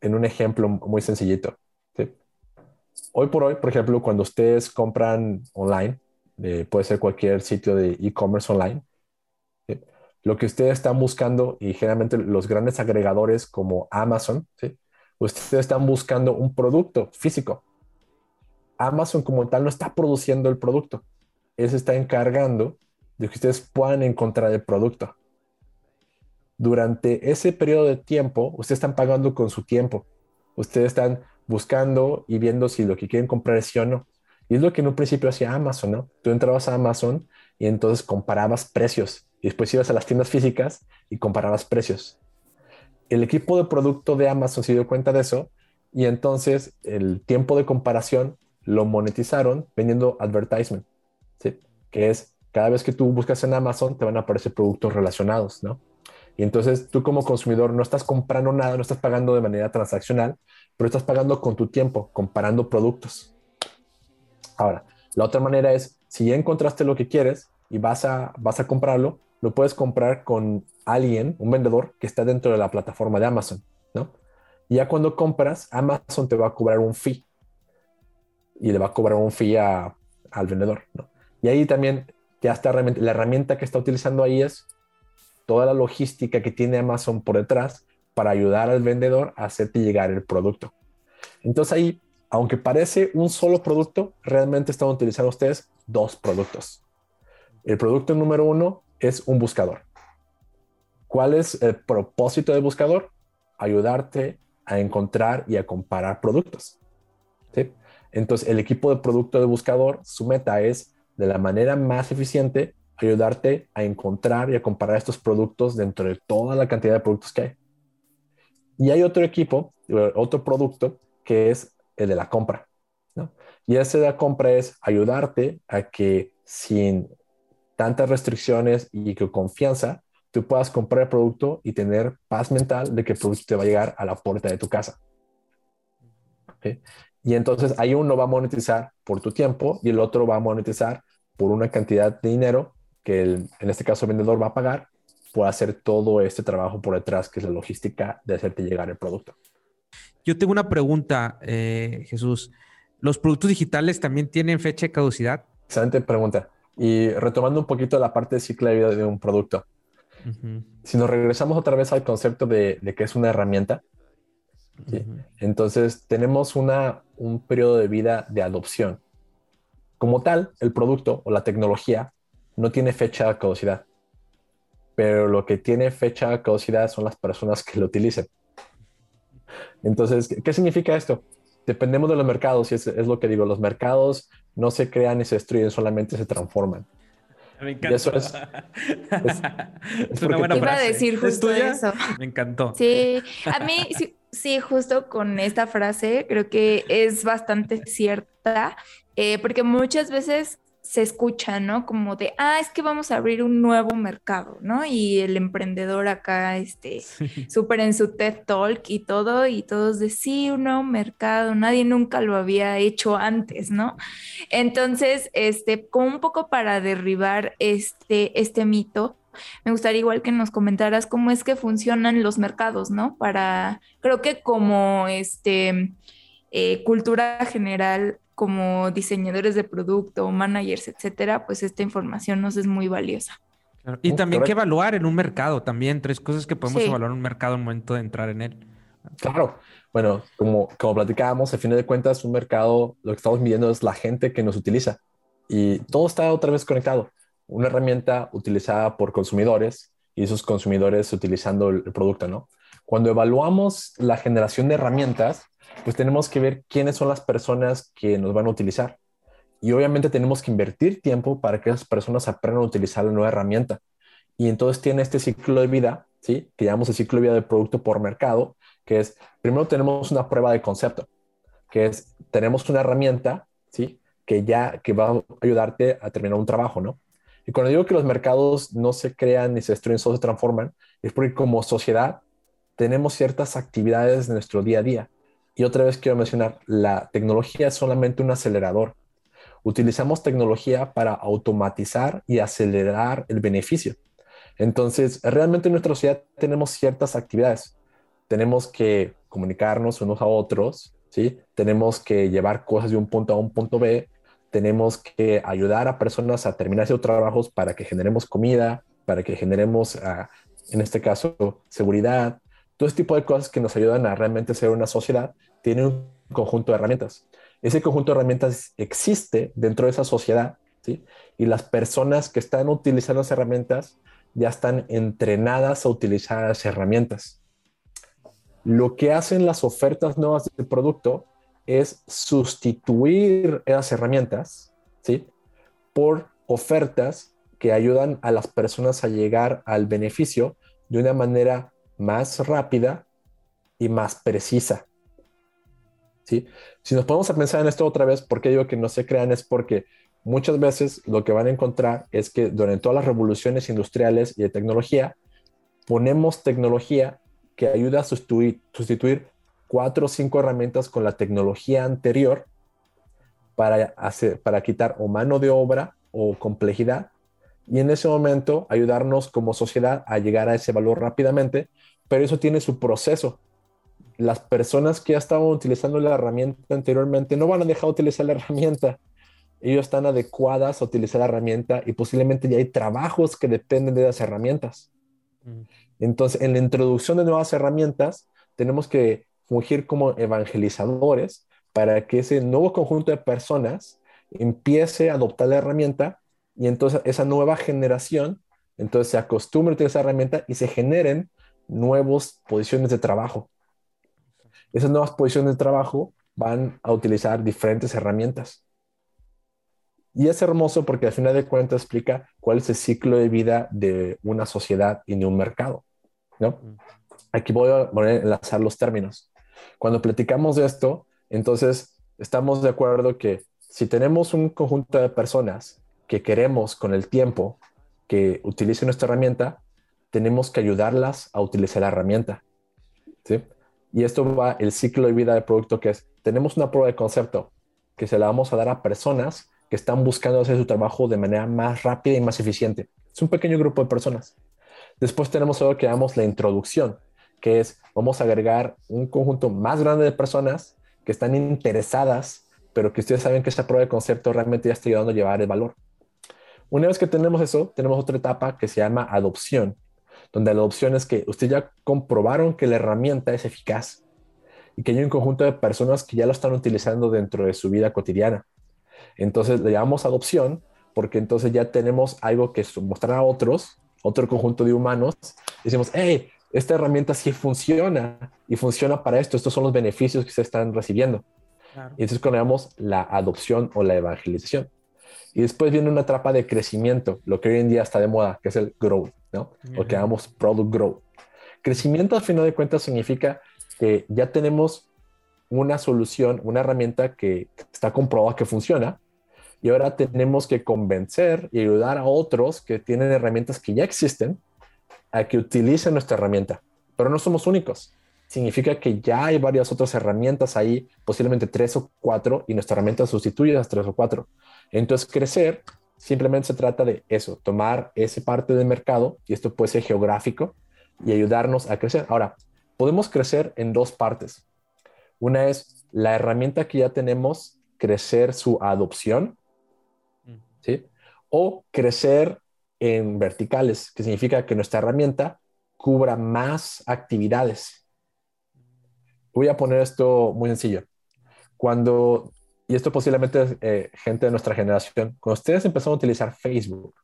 en un ejemplo muy sencillito. Hoy por hoy, por ejemplo, cuando ustedes compran online, puede ser cualquier sitio de e-commerce online, lo que ustedes están buscando y generalmente los grandes agregadores como Amazon, ustedes están buscando un producto físico Amazon como tal no está produciendo el producto. Él se está encargando de que ustedes puedan encontrar el producto. Durante ese periodo de tiempo, ustedes están pagando con su tiempo. Ustedes están buscando y viendo si lo que quieren comprar es sí o no. Y es lo que en un principio hacía Amazon, ¿no? Tú entrabas a Amazon y entonces comparabas precios. Y después ibas a las tiendas físicas y comparabas precios. El equipo de producto de Amazon se dio cuenta de eso Y entonces el tiempo de comparación lo monetizaron vendiendo advertisement, ¿sí? que es cada vez que tú buscas en Amazon te van a aparecer productos relacionados, ¿no? Y entonces tú como consumidor no estás comprando nada, no estás pagando de manera transaccional, pero estás pagando con tu tiempo, comparando productos. Ahora, la otra manera es, si ya encontraste lo que quieres y vas a, vas a comprarlo, lo puedes comprar con alguien, un vendedor que está dentro de la plataforma de Amazon, ¿no? Y ya cuando compras, Amazon te va a cobrar un fee y le va a cobrar un fee al vendedor, ¿no? Y ahí también ya está la herramienta que está utilizando ahí es toda la logística que tiene Amazon por detrás para ayudar al vendedor a hacerte llegar el producto. Entonces ahí, aunque parece un solo producto, realmente están utilizando ustedes dos productos. El producto número uno es un buscador. ¿Cuál es el propósito del buscador? Ayudarte a encontrar y a comparar productos. Entonces, el equipo de producto de buscador, su meta es, de la manera más eficiente, ayudarte a encontrar y a comparar estos productos dentro de toda la cantidad de productos que hay. Y hay otro equipo, otro producto que es el de la compra. Y ese de la compra es ayudarte a que sin tantas restricciones y con confianza, tú puedas comprar el producto y tener paz mental de que el producto te va a llegar a la puerta de tu casa. Y entonces ahí uno va a monetizar por tu tiempo y el otro va a monetizar por una cantidad de dinero que en este caso el vendedor va a pagar por hacer todo este trabajo por detrás, que es la logística de hacerte llegar el producto. Yo tengo una pregunta, eh, Jesús. ¿Los productos digitales también tienen fecha de caducidad? Excelente pregunta. Y retomando un poquito la parte de ciclo de vida de un producto. Si nos regresamos otra vez al concepto de, que es una herramienta, entonces tenemos una, un periodo de vida de adopción. Como tal, el producto o la tecnología no tiene fecha de caducidad, pero lo que tiene fecha de caducidad son las personas que lo utilicen. Entonces, ¿qué significa esto? Dependemos de los mercados, y es, lo que digo, los mercados no se crean y se destruyen, solamente se transforman. Me encanta. eso es, es, una buena Iba a decir justo eso. Me encantó. Sí, a mí sí, sí, justo con esta frase creo que es bastante cierta, eh, porque muchas veces se escucha, ¿no? Como de, ah, es que vamos a abrir un nuevo mercado, ¿no? Y el emprendedor acá, este, súper en su TED Talk y todo, y todos de, sí, un nuevo mercado, nadie nunca lo había hecho antes, ¿no? Entonces, este, como un poco para derribar este, este mito, me gustaría igual que nos comentaras cómo es que funcionan los mercados, ¿no? Para, creo que como, este, eh, cultura general como diseñadores de producto, managers, etcétera, pues esta información nos es muy valiosa. Y también que evaluar en un mercado, también tres cosas que podemos evaluar en un mercado en el momento de entrar en él. Claro, bueno, como, como platicábamos, a fin de cuentas, un mercado, lo que estamos midiendo es la gente que nos utiliza y todo está otra vez conectado. Una herramienta utilizada por consumidores y esos consumidores utilizando el producto, ¿no? Cuando evaluamos la generación de herramientas, pues tenemos que ver quiénes son las personas que nos van a utilizar. Y obviamente tenemos que invertir tiempo para que esas personas aprendan a utilizar la nueva herramienta. Y entonces tiene este ciclo de vida, ¿sí? Que llamamos el ciclo de vida del producto por mercado, que es, primero tenemos una prueba de concepto, que es, tenemos una herramienta, ¿sí? Que ya, que va a ayudarte a terminar un trabajo, ¿no? Y cuando digo que los mercados no se crean ni se destruyen, solo se transforman, es porque como sociedad tenemos ciertas actividades de nuestro día a día y otra vez quiero mencionar, la tecnología es solamente un acelerador. Utilizamos tecnología para automatizar y acelerar el beneficio. Entonces, realmente en nuestra sociedad tenemos ciertas actividades. Tenemos que comunicarnos unos a otros, ¿sí? Tenemos que llevar cosas de un punto a un punto B. Tenemos que ayudar a personas a terminar sus trabajos para que generemos comida, para que generemos, ah, en este caso, seguridad, todo este tipo de cosas que nos ayudan a realmente ser una sociedad tiene un conjunto de herramientas. Ese conjunto de herramientas existe dentro de esa sociedad, ¿sí? Y las personas que están utilizando esas herramientas ya están entrenadas a utilizar esas herramientas. Lo que hacen las ofertas nuevas del producto es sustituir esas herramientas, ¿sí? Por ofertas que ayudan a las personas a llegar al beneficio de una manera más rápida y más precisa. ¿sí? Si nos ponemos a pensar en esto otra vez, ¿por qué digo que no se crean? Es porque muchas veces lo que van a encontrar es que durante todas las revoluciones industriales y de tecnología, ponemos tecnología que ayuda a sustituir, cuatro o cinco herramientas con la tecnología anterior para, hacer, para quitar o mano de obra o complejidad y en ese momento ayudarnos como sociedad a llegar a ese valor rápidamente, pero eso tiene su proceso. Las personas que ya estaban utilizando la herramienta anteriormente no van a dejar de utilizar la herramienta. Ellos están adecuadas a utilizar la herramienta y posiblemente ya hay trabajos que dependen de las herramientas. Mm. Entonces, en la introducción de nuevas herramientas, tenemos que fungir como evangelizadores para que ese nuevo conjunto de personas empiece a adoptar la herramienta y entonces esa nueva generación entonces se acostumbre a utilizar esa herramienta y se generen nuevas posiciones de trabajo. Esas nuevas posiciones de trabajo van a utilizar diferentes herramientas. Y es hermoso porque al final de cuentas explica cuál es el ciclo de vida de una sociedad y de un mercado. ¿no? Aquí voy a enlazar los términos. Cuando platicamos de esto, entonces estamos de acuerdo que si tenemos un conjunto de personas que queremos con el tiempo que utilicen nuestra herramienta, tenemos que ayudarlas a utilizar la herramienta. ¿sí? Y esto va el ciclo de vida del producto que es, tenemos una prueba de concepto que se la vamos a dar a personas que están buscando hacer su trabajo de manera más rápida y más eficiente. Es un pequeño grupo de personas. Después tenemos algo que llamamos la introducción, que es vamos a agregar un conjunto más grande de personas que están interesadas, pero que ustedes saben que esta prueba de concepto realmente ya está ayudando a llevar el valor. Una vez que tenemos eso, tenemos otra etapa que se llama adopción, donde la adopción es que ustedes ya comprobaron que la herramienta es eficaz y que hay un conjunto de personas que ya lo están utilizando dentro de su vida cotidiana. Entonces le llamamos adopción porque entonces ya tenemos algo que mostrar a otros, otro conjunto de humanos. Decimos, hey, esta herramienta sí funciona y funciona para esto. Estos son los beneficios que se están recibiendo. Y entonces llamamos la adopción o la evangelización. Y después viene una etapa de crecimiento, lo que hoy en día está de moda, que es el growth, ¿no? Lo que llamamos product growth. Crecimiento, al final de cuentas, significa que ya tenemos una solución, una herramienta que está comprobada que funciona, y ahora tenemos que convencer y ayudar a otros que tienen herramientas que ya existen a que utilicen nuestra herramienta. Pero no somos únicos. Significa que ya hay varias otras herramientas ahí, posiblemente tres o cuatro, y nuestra herramienta sustituye a las tres o cuatro. Entonces, crecer simplemente se trata de eso, tomar esa parte del mercado, y esto puede ser geográfico, y ayudarnos a crecer. Ahora, podemos crecer en dos partes. Una es la herramienta que ya tenemos, crecer su adopción, ¿sí? O crecer en verticales, que significa que nuestra herramienta cubra más actividades. Voy a poner esto muy sencillo. Cuando, y esto posiblemente eh, gente de nuestra generación, cuando ustedes empezaron a utilizar Facebook,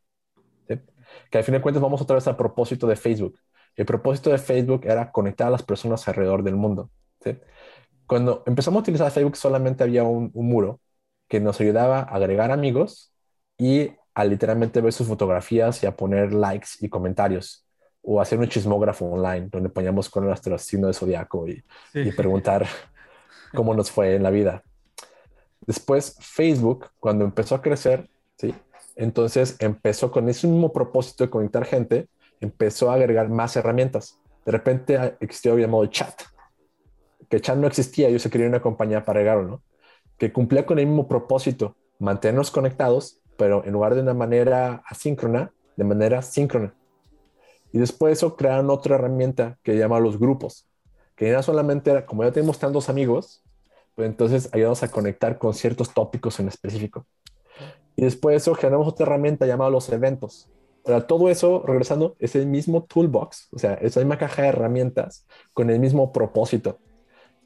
que al fin de cuentas vamos otra vez al propósito de Facebook. El propósito de Facebook era conectar a las personas alrededor del mundo. Cuando empezamos a utilizar Facebook solamente había un, un muro que nos ayudaba a agregar amigos y a literalmente ver sus fotografías y a poner likes y comentarios o hacer un chismógrafo online donde poníamos con nuestro signo de zodiaco y, y preguntar cómo nos fue en la vida. Después Facebook, cuando empezó a crecer, ¿sí? entonces empezó con ese mismo propósito de conectar gente, empezó a agregar más herramientas. De repente existió el llamado chat, que chat no existía, yo se quería una compañía para agregarlo, ¿no? Que cumplía con el mismo propósito, mantenernos conectados pero en lugar de una manera asíncrona, de manera síncrona. Y después de eso crearon otra herramienta que se llama los grupos, que ya solamente era, como ya tenemos tantos amigos, pues entonces ayudamos a conectar con ciertos tópicos en específico. Y después de eso generamos otra herramienta llamada los eventos. Para todo eso, regresando, es el mismo toolbox, o sea, es la misma caja de herramientas con el mismo propósito.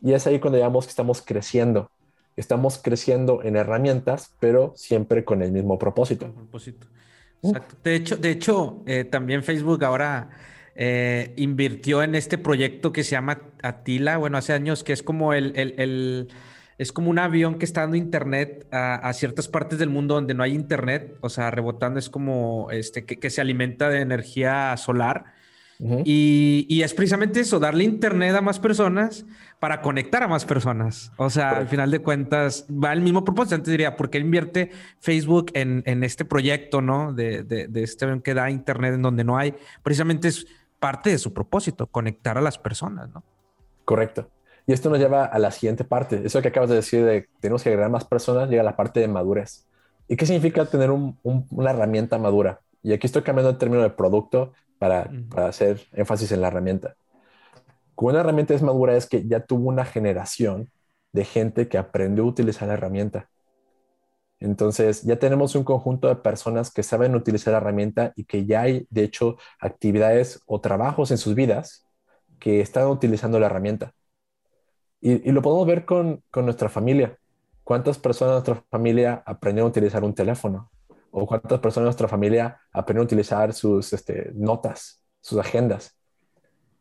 Y es ahí cuando digamos que estamos creciendo estamos creciendo en herramientas, pero siempre con el mismo propósito. Exacto. De hecho, de hecho eh, también Facebook ahora eh, invirtió en este proyecto que se llama Atila, bueno, hace años, que es como el, es como un avión que está dando internet a, ciertas partes del mundo donde no hay internet, o sea, rebotando es como este que se alimenta de energía solar y, es precisamente eso, darle internet a más personas para conectar a más personas. O sea, al final de cuentas, va el mismo propósito. Antes diría, ¿por qué invierte Facebook en, este proyecto, no? De, de, de este que da internet en donde no hay. Precisamente es parte de su propósito, conectar a las personas, ¿no? Correcto. Y esto nos lleva a la siguiente parte. Eso que acabas de decir de tenemos que agregar más personas, llega a la parte de madurez. ¿Y qué significa tener una herramienta madura? Y aquí estoy cambiando el término de producto para, hacer énfasis en la herramienta. Como una herramienta es madura es que ya tuvo una generación de gente que aprendió a utilizar la herramienta. Entonces, ya tenemos un conjunto de personas que saben utilizar la herramienta y que ya hay, de hecho, actividades o trabajos en sus vidas que están utilizando la herramienta. Y, lo podemos ver con, con, nuestra familia. ¿Cuántas personas de nuestra familia aprendieron a utilizar un teléfono? ¿O cuántas personas de nuestra familia aprendieron a utilizar sus este, notas, sus agendas?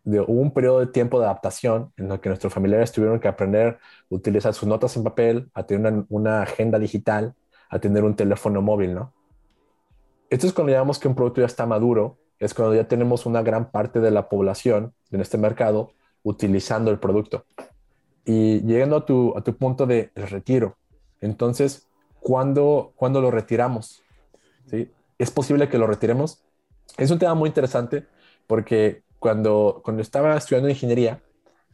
De, hubo un periodo de tiempo de adaptación en el que nuestros familiares tuvieron que aprender a utilizar sus notas en papel, a tener una, una agenda digital, a tener un teléfono móvil, ¿no? Esto es cuando digamos que un producto ya está maduro, es cuando ya tenemos una gran parte de la población en este mercado utilizando el producto y llegando a tu, a tu punto de retiro. Entonces, ¿cuándo, ¿cuándo lo retiramos? ¿Es posible que lo retiremos? Es un tema muy interesante porque cuando, cuando estaba estudiando ingeniería,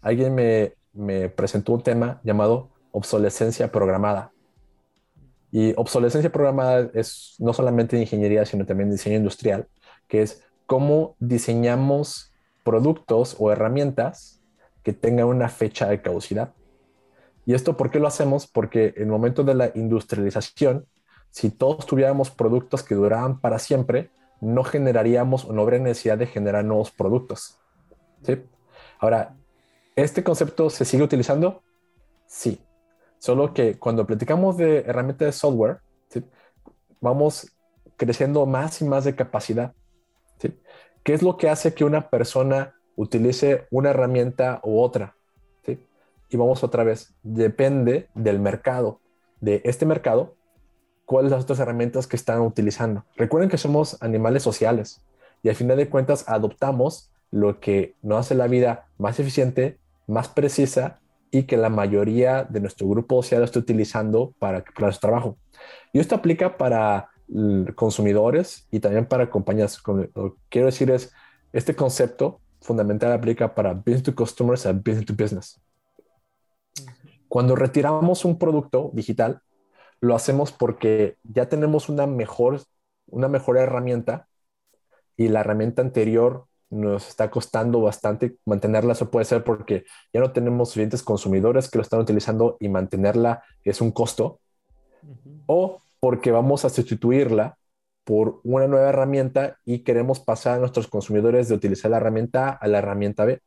alguien me, me presentó un tema llamado obsolescencia programada. Y obsolescencia programada es no solamente de ingeniería, sino también diseño industrial, que es cómo diseñamos productos o herramientas que tenga una fecha de caducidad. ¿Y esto por qué lo hacemos? Porque en el momento de la industrialización, si todos tuviéramos productos que duraban para siempre, no generaríamos o no habría necesidad de generar nuevos productos. ¿sí? Ahora, ¿este concepto se sigue utilizando? Sí. Solo que cuando platicamos de herramientas de software, vamos creciendo más y más de capacidad. ¿sí? ¿Qué es lo que hace que una persona utilice una herramienta u otra. Y vamos otra vez, depende del mercado, de este mercado, cuáles las otras herramientas que están utilizando. Recuerden que somos animales sociales y al final de cuentas adoptamos lo que nos hace la vida más eficiente, más precisa y que la mayoría de nuestro grupo social está utilizando para, para su trabajo. Y esto aplica para consumidores y también para compañías. Lo que quiero decir es, este concepto fundamental aplica para business to customers y business to business. Cuando retiramos un producto digital, lo hacemos porque ya tenemos una mejor, una mejor herramienta y la herramienta anterior nos está costando bastante mantenerla. Eso puede ser porque ya no tenemos suficientes consumidores que lo están utilizando y mantenerla es un costo. O porque vamos a sustituirla por una nueva herramienta y queremos pasar a nuestros consumidores de utilizar la herramienta A a la herramienta B.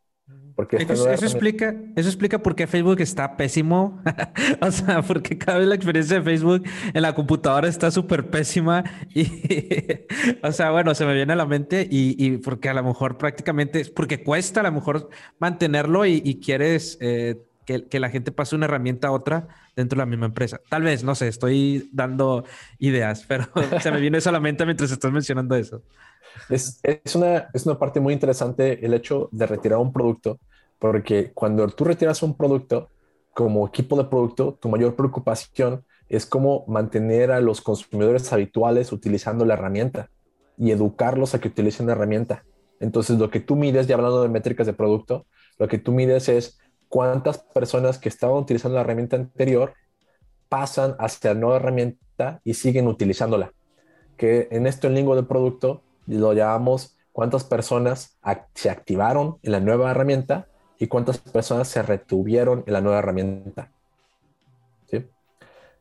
Porque eso, explica, eso explica por qué Facebook está pésimo. o sea, porque cada vez la experiencia de Facebook en la computadora está súper pésima. Y, o sea, bueno, se me viene a la mente y, y, porque a lo mejor prácticamente es porque cuesta a lo mejor mantenerlo y, quieres eh, que, que, la gente pase una herramienta a otra dentro de la misma empresa. Tal vez, no sé, estoy dando ideas, pero se me viene solamente mientras estás mencionando eso. Es, es, una, es una parte muy interesante el hecho de retirar un producto, porque cuando tú retiras un producto, como equipo de producto, tu mayor preocupación es cómo mantener a los consumidores habituales utilizando la herramienta y educarlos a que utilicen la herramienta. Entonces, lo que tú mides, ya hablando de métricas de producto, lo que tú mides es cuántas personas que estaban utilizando la herramienta anterior pasan hacia la nueva herramienta y siguen utilizándola. Que en esto en lengua de producto lo llamamos cuántas personas se activaron en la nueva herramienta y cuántas personas se retuvieron en la nueva herramienta. ¿Sí?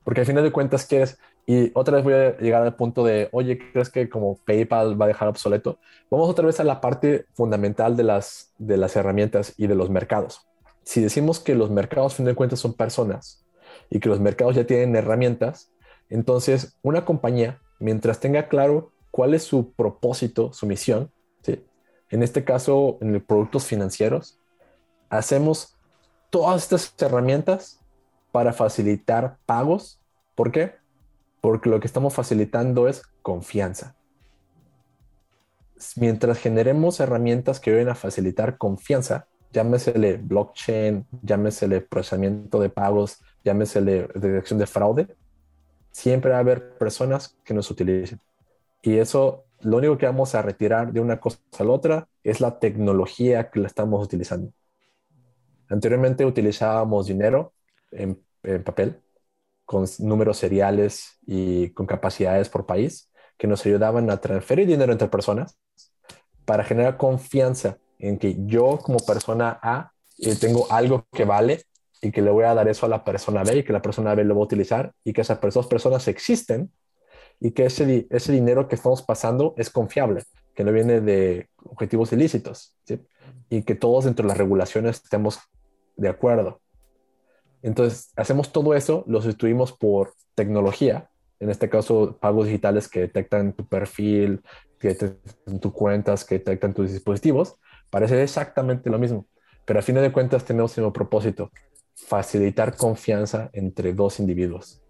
Porque al final de cuentas quieres, y otra vez voy a llegar al punto de, oye, ¿crees que como PayPal va a dejar obsoleto? Vamos otra vez a la parte fundamental de las, de las herramientas y de los mercados si decimos que los mercados, a fin de cuentas, son personas y que los mercados ya tienen herramientas, entonces una compañía, mientras tenga claro cuál es su propósito, su misión, en este caso, en los productos financieros, hacemos todas estas herramientas para facilitar pagos. ¿Por qué? Porque lo que estamos facilitando es confianza. mientras generemos herramientas que vayan a facilitar confianza, llámesele blockchain, llámesele procesamiento de pagos, llámesele detección de fraude, siempre va a haber personas que nos utilicen. Y eso, lo único que vamos a retirar de una cosa a la otra es la tecnología que la estamos utilizando. Anteriormente utilizábamos dinero en, papel, con números seriales y con capacidades por país, que nos ayudaban a transferir dinero entre personas para generar confianza en que yo como persona A eh, tengo algo que vale y que le voy a dar eso a la persona B y que la persona B lo va a utilizar y que esas dos personas existen y que ese, ese dinero que estamos pasando es confiable, que no viene de objetivos ilícitos y que todos dentro de las regulaciones estemos de acuerdo. Entonces, hacemos todo eso, lo sustituimos por tecnología, en este caso pagos digitales que detectan tu perfil, que detectan tus cuentas, que detectan tus dispositivos, parece exactamente lo mismo, pero a fin de cuentas tenemos el mismo propósito, facilitar confianza entre dos individuos.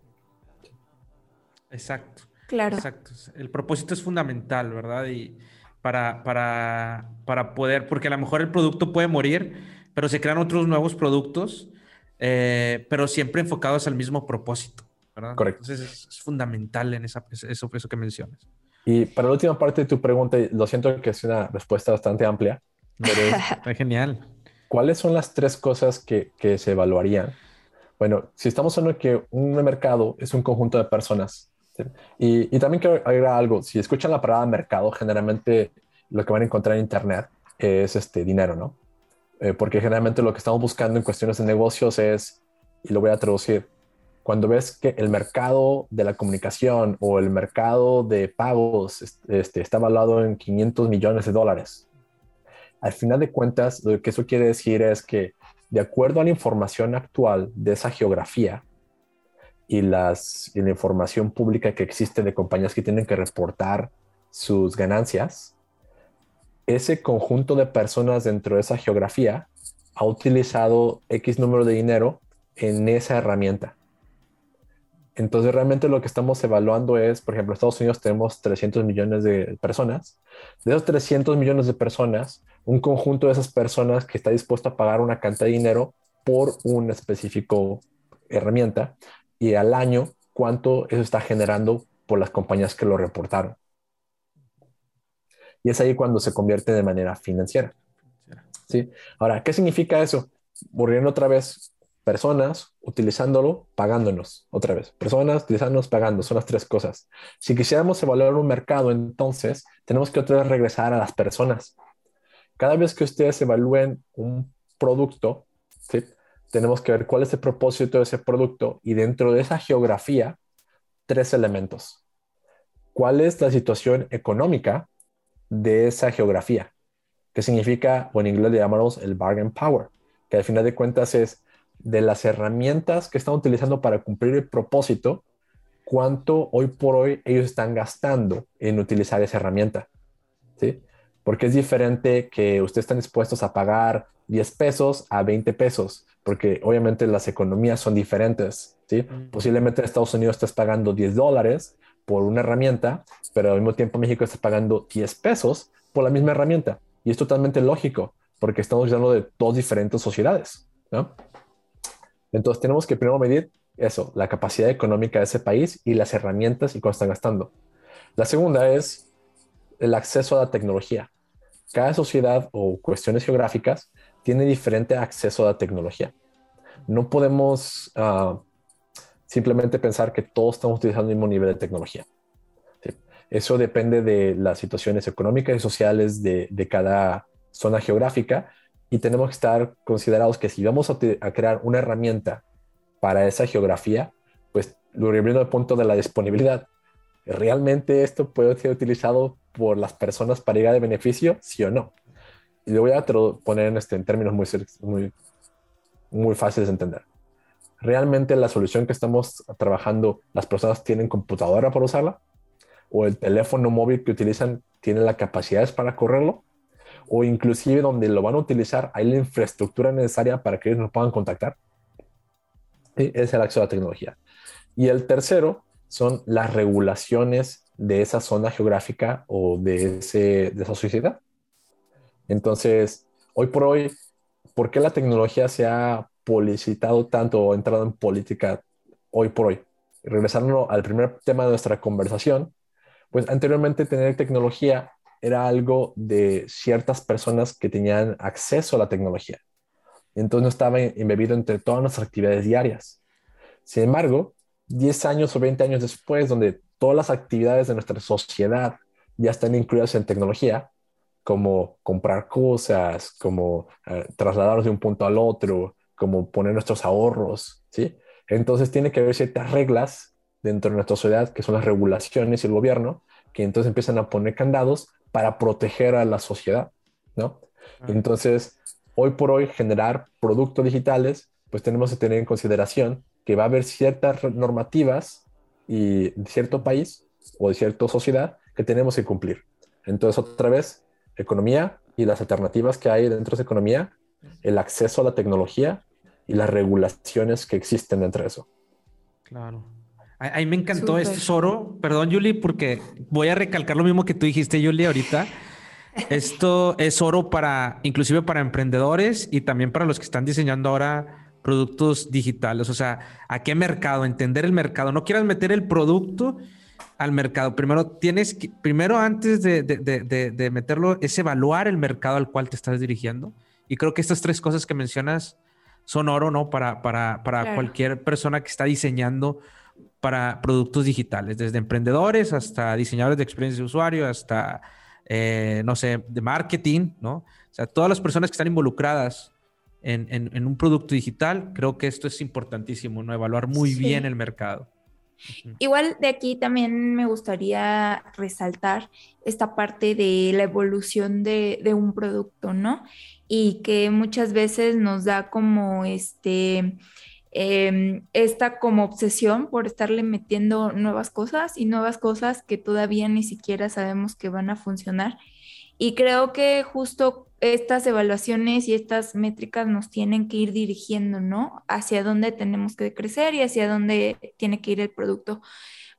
Exacto. Claro. Exacto. El propósito es fundamental, ¿verdad? Y para, para, para poder, porque a lo mejor el producto puede morir, pero se crean otros nuevos productos, eh, pero siempre enfocados al mismo propósito, ¿verdad? Correcto. Entonces es, fundamental en esa, eso, eso que mencionas. Y para la última parte de tu pregunta, lo siento que es una respuesta bastante amplia, pero genial. ¿Cuáles son las tres cosas que, que se evaluarían? Bueno, si estamos hablando que un mercado es un conjunto de personas, y, también quiero agregar algo, si escuchan la palabra mercado, generalmente lo que van a encontrar en Internet es este dinero, ¿no? Eh, porque generalmente lo que estamos buscando en cuestiones de negocios es, y lo voy a traducir, cuando ves que el mercado de la comunicación o el mercado de pagos este, está evaluado en 500 millones de dólares, al final de cuentas, lo que eso quiere decir es que de acuerdo a la información actual de esa geografía y, las, la información pública que existe de compañías que tienen que reportar sus ganancias, ese conjunto de personas dentro de esa geografía ha utilizado X número de dinero en esa herramienta. Entonces, realmente lo que estamos evaluando es, por ejemplo, en Estados Unidos tenemos 300 millones de personas. De esos 300 millones de personas, un conjunto de esas personas que está dispuesto a pagar una cantidad de dinero por una específico herramienta y al año cuánto eso está generando por las compañías que lo reportaron. Y es ahí cuando se convierte de manera financiera. ¿Sí? Ahora, ¿qué significa eso? Volviendo otra vez, personas utilizándolo, pagándonos otra vez. Personas utilizándonos, pagando. Son las tres cosas. Si quisiéramos evaluar un mercado, entonces tenemos que otra vez regresar a las personas. Cada vez que ustedes evalúen un producto, ¿sí? Tenemos que ver cuál es el propósito de ese producto y dentro de esa geografía, tres elementos. ¿Cuál es la situación económica de esa geografía? ¿Qué significa, o en inglés le llamamos el bargain power, que al final de cuentas es de las herramientas que están utilizando para cumplir el propósito, cuánto hoy por hoy ellos están gastando en utilizar esa herramienta. ¿sí? Porque es diferente que ustedes estén dispuestos a pagar 10 pesos a 20 pesos, porque obviamente las economías son diferentes. ¿sí? Posiblemente en Estados Unidos estés pagando 10 dólares por una herramienta, pero al mismo tiempo México está pagando 10 pesos por la misma herramienta. Y es totalmente lógico, porque estamos hablando de dos diferentes sociedades. ¿no? Entonces tenemos que primero medir eso, la capacidad económica de ese país y las herramientas y cuánto están gastando. La segunda es el acceso a la tecnología. Cada sociedad o cuestiones geográficas tiene diferente acceso a la tecnología. No podemos ah, simplemente pensar que todos estamos utilizando el mismo nivel de tecnología. Eso depende de las situaciones económicas y sociales de, de cada zona geográfica y tenemos que estar considerados que si vamos a, crear una herramienta para esa geografía, pues lo volviendo al punto de la disponibilidad. ¿Realmente esto puede ser utilizado por las personas para llegar de beneficio? Sí o no. Y lo voy a poner en, este, en términos muy, muy, muy fáciles de entender. ¿Realmente la solución que estamos trabajando, las personas tienen computadora para usarla? ¿O el teléfono móvil que utilizan tiene las capacidades para correrlo? o inclusive donde lo van a utilizar, hay la infraestructura necesaria para que ellos nos puedan contactar. Es el acceso a la tecnología. Y el tercero son las regulaciones de esa zona geográfica o de, ese, de esa sociedad. Entonces, hoy por hoy, ¿por qué la tecnología se ha publicitado tanto o entrado en política hoy por hoy? Regresando al primer tema de nuestra conversación, pues anteriormente tener tecnología era algo de ciertas personas que tenían acceso a la tecnología. Entonces no estaba embebido entre todas nuestras actividades diarias. Sin embargo, 10 años o 20 años después, donde todas las actividades de nuestra sociedad ya están incluidas en tecnología, como comprar cosas, como eh, trasladarnos de un punto al otro, como poner nuestros ahorros, ¿sí? Entonces tiene que haber ciertas reglas dentro de nuestra sociedad, que son las regulaciones y el gobierno, que entonces empiezan a poner candados para proteger a la sociedad, ¿no? Entonces, hoy por hoy, generar productos digitales, pues tenemos que tener en consideración que va a haber ciertas normativas y de cierto país o de cierta sociedad que tenemos que cumplir. Entonces, otra vez, economía y las alternativas que hay dentro de esa economía, el acceso a la tecnología y las regulaciones que existen dentro de eso. Claro. A, mí me encantó este Soro. Perdón, Julie, porque voy a recalcar lo mismo que tú dijiste, Julie, ahorita. Esto es oro para, inclusive para emprendedores y también para los que están diseñando ahora productos digitales. O sea, ¿a qué mercado? Entender el mercado. No quieras meter el producto al mercado. Primero tienes que, primero antes de, de, meterlo, es evaluar el mercado al cual te estás dirigiendo. Y creo que estas tres cosas que mencionas son oro, ¿no? Para, para, para cualquier persona que está diseñando para productos digitales, desde emprendedores hasta diseñadores de experiencia de usuario, hasta, eh, no sé, de marketing, ¿no? O sea, todas las personas que están involucradas en, en, un producto digital, creo que esto es importantísimo, ¿no? Evaluar muy bien el mercado. Igual de aquí también me gustaría resaltar esta parte de la evolución de, un producto, ¿no? Y que muchas veces nos da como este eh, esta como obsesión por estarle metiendo nuevas cosas y nuevas cosas que todavía ni siquiera sabemos que van a funcionar. Y creo que justo estas evaluaciones y estas métricas nos tienen que ir dirigiendo, ¿no? Hacia dónde tenemos que crecer y hacia dónde tiene que ir el producto.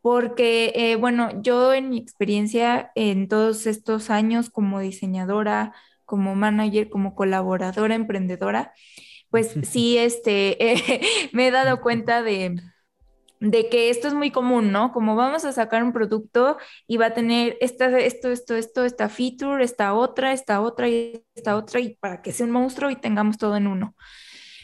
Porque, eh, bueno, yo en mi experiencia en todos estos años como diseñadora, como manager, como colaboradora, emprendedora, pues sí, este, me he dado cuenta de, que esto es muy común, ¿no? Como vamos a sacar un producto y va a tener esta, esto, esto, esto, esta feature, esta otra, esta otra y esta otra, y para que sea un monstruo y tengamos todo en uno.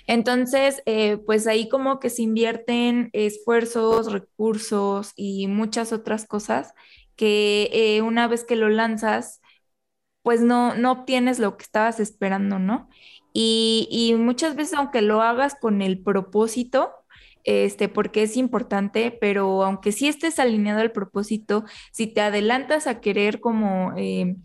Entonces, eh, pues ahí como que se invierten esfuerzos, recursos y muchas otras cosas que eh, una vez que lo lanzas, pues no, no obtienes lo que estabas esperando, ¿no? Y, muchas veces, aunque lo hagas con el propósito, este, porque es importante, pero aunque sí estés alineado al propósito, si te adelantas a querer como eh,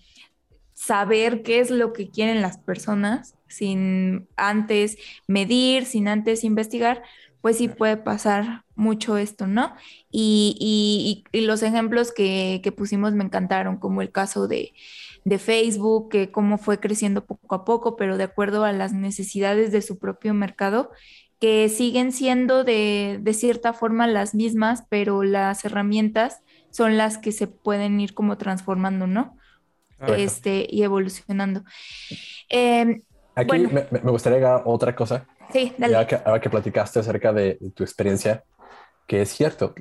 saber qué es lo que quieren las personas, sin antes medir, sin antes investigar, pues sí puede pasar mucho esto, ¿no? Y, los ejemplos que, que pusimos me encantaron, como el caso de, de Facebook, que cómo fue creciendo poco a poco, pero de acuerdo a las necesidades de su propio mercado, que siguen siendo de, cierta forma las mismas, pero las herramientas son las que se pueden ir como transformando, ¿no? Este, y evolucionando. Em, Aquí me, gustaría agregar otra cosa. Sí, dale. ahora que platicaste acerca de, tu experiencia, que es cierto,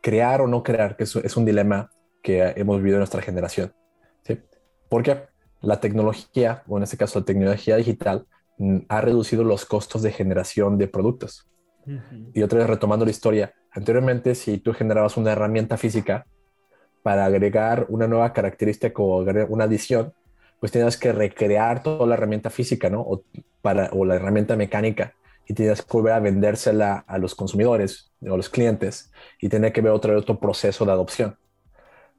crear o no crear, que es un dilema que hemos vivido en nuestra generación. Porque la tecnología, o en este caso la tecnología digital, ha reducido los costos de generación de productos. Y otra vez retomando la historia, anteriormente si tú generabas una herramienta física para agregar una nueva característica o una adición, pues tenías que recrear toda la herramienta física, ¿no? O, para, o la herramienta mecánica y tenías que volver a vendérsela a los consumidores o a los clientes y tenía que ver otro proceso de adopción.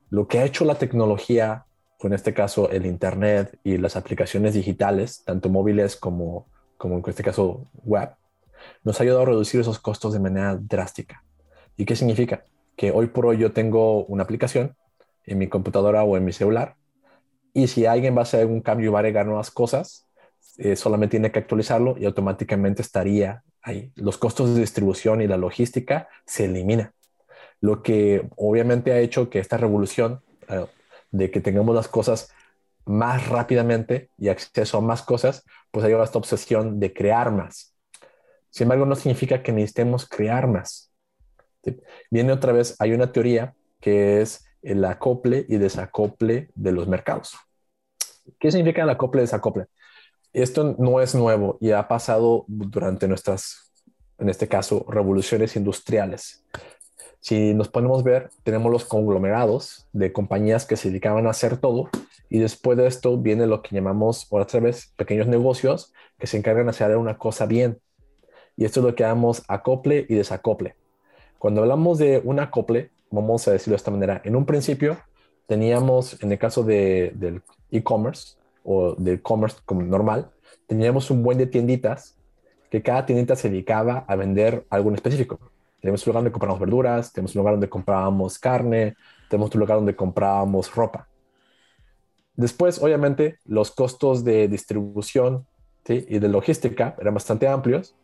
Lo que ha hecho la tecnología en este caso el Internet y las aplicaciones digitales, tanto móviles como, como en este caso web, nos ha ayudado a reducir esos costos de manera drástica. ¿Y qué significa? Que hoy por hoy yo tengo una aplicación en mi computadora o en mi celular y si alguien va a hacer algún cambio y va a agregar nuevas cosas, eh, solamente tiene que actualizarlo y automáticamente estaría ahí. Los costos de distribución y la logística se eliminan. lo que obviamente ha hecho que esta revolución eh, de que tengamos las cosas más rápidamente y acceso a más cosas, pues ha llevado a esta obsesión de crear más. Sin embargo, no significa que necesitemos crear más. Viene otra vez, hay una teoría que es el acople y desacople de los mercados. ¿Qué significa el acople y desacople? Esto no es nuevo y ha pasado durante nuestras, en este caso, revoluciones industriales. Si nos ponemos a ver, tenemos los conglomerados de compañías que se dedicaban a hacer todo y después de esto viene lo que llamamos, otra vez, pequeños negocios que se encargan de hacer una cosa bien. Y esto es lo que llamamos acople y desacople. Cuando hablamos de un acople, vamos a decirlo de esta manera, en un principio teníamos, en el caso de, del e-commerce o del commerce como normal, teníamos un buen de tienditas que cada tiendita se dedicaba a vender algo específico. Tenemos un lugar donde comprábamos verduras, tenemos un lugar donde comprábamos carne, tenemos un lugar donde comprábamos ropa. Después, obviamente, los costos de distribución y de logística eran bastante amplios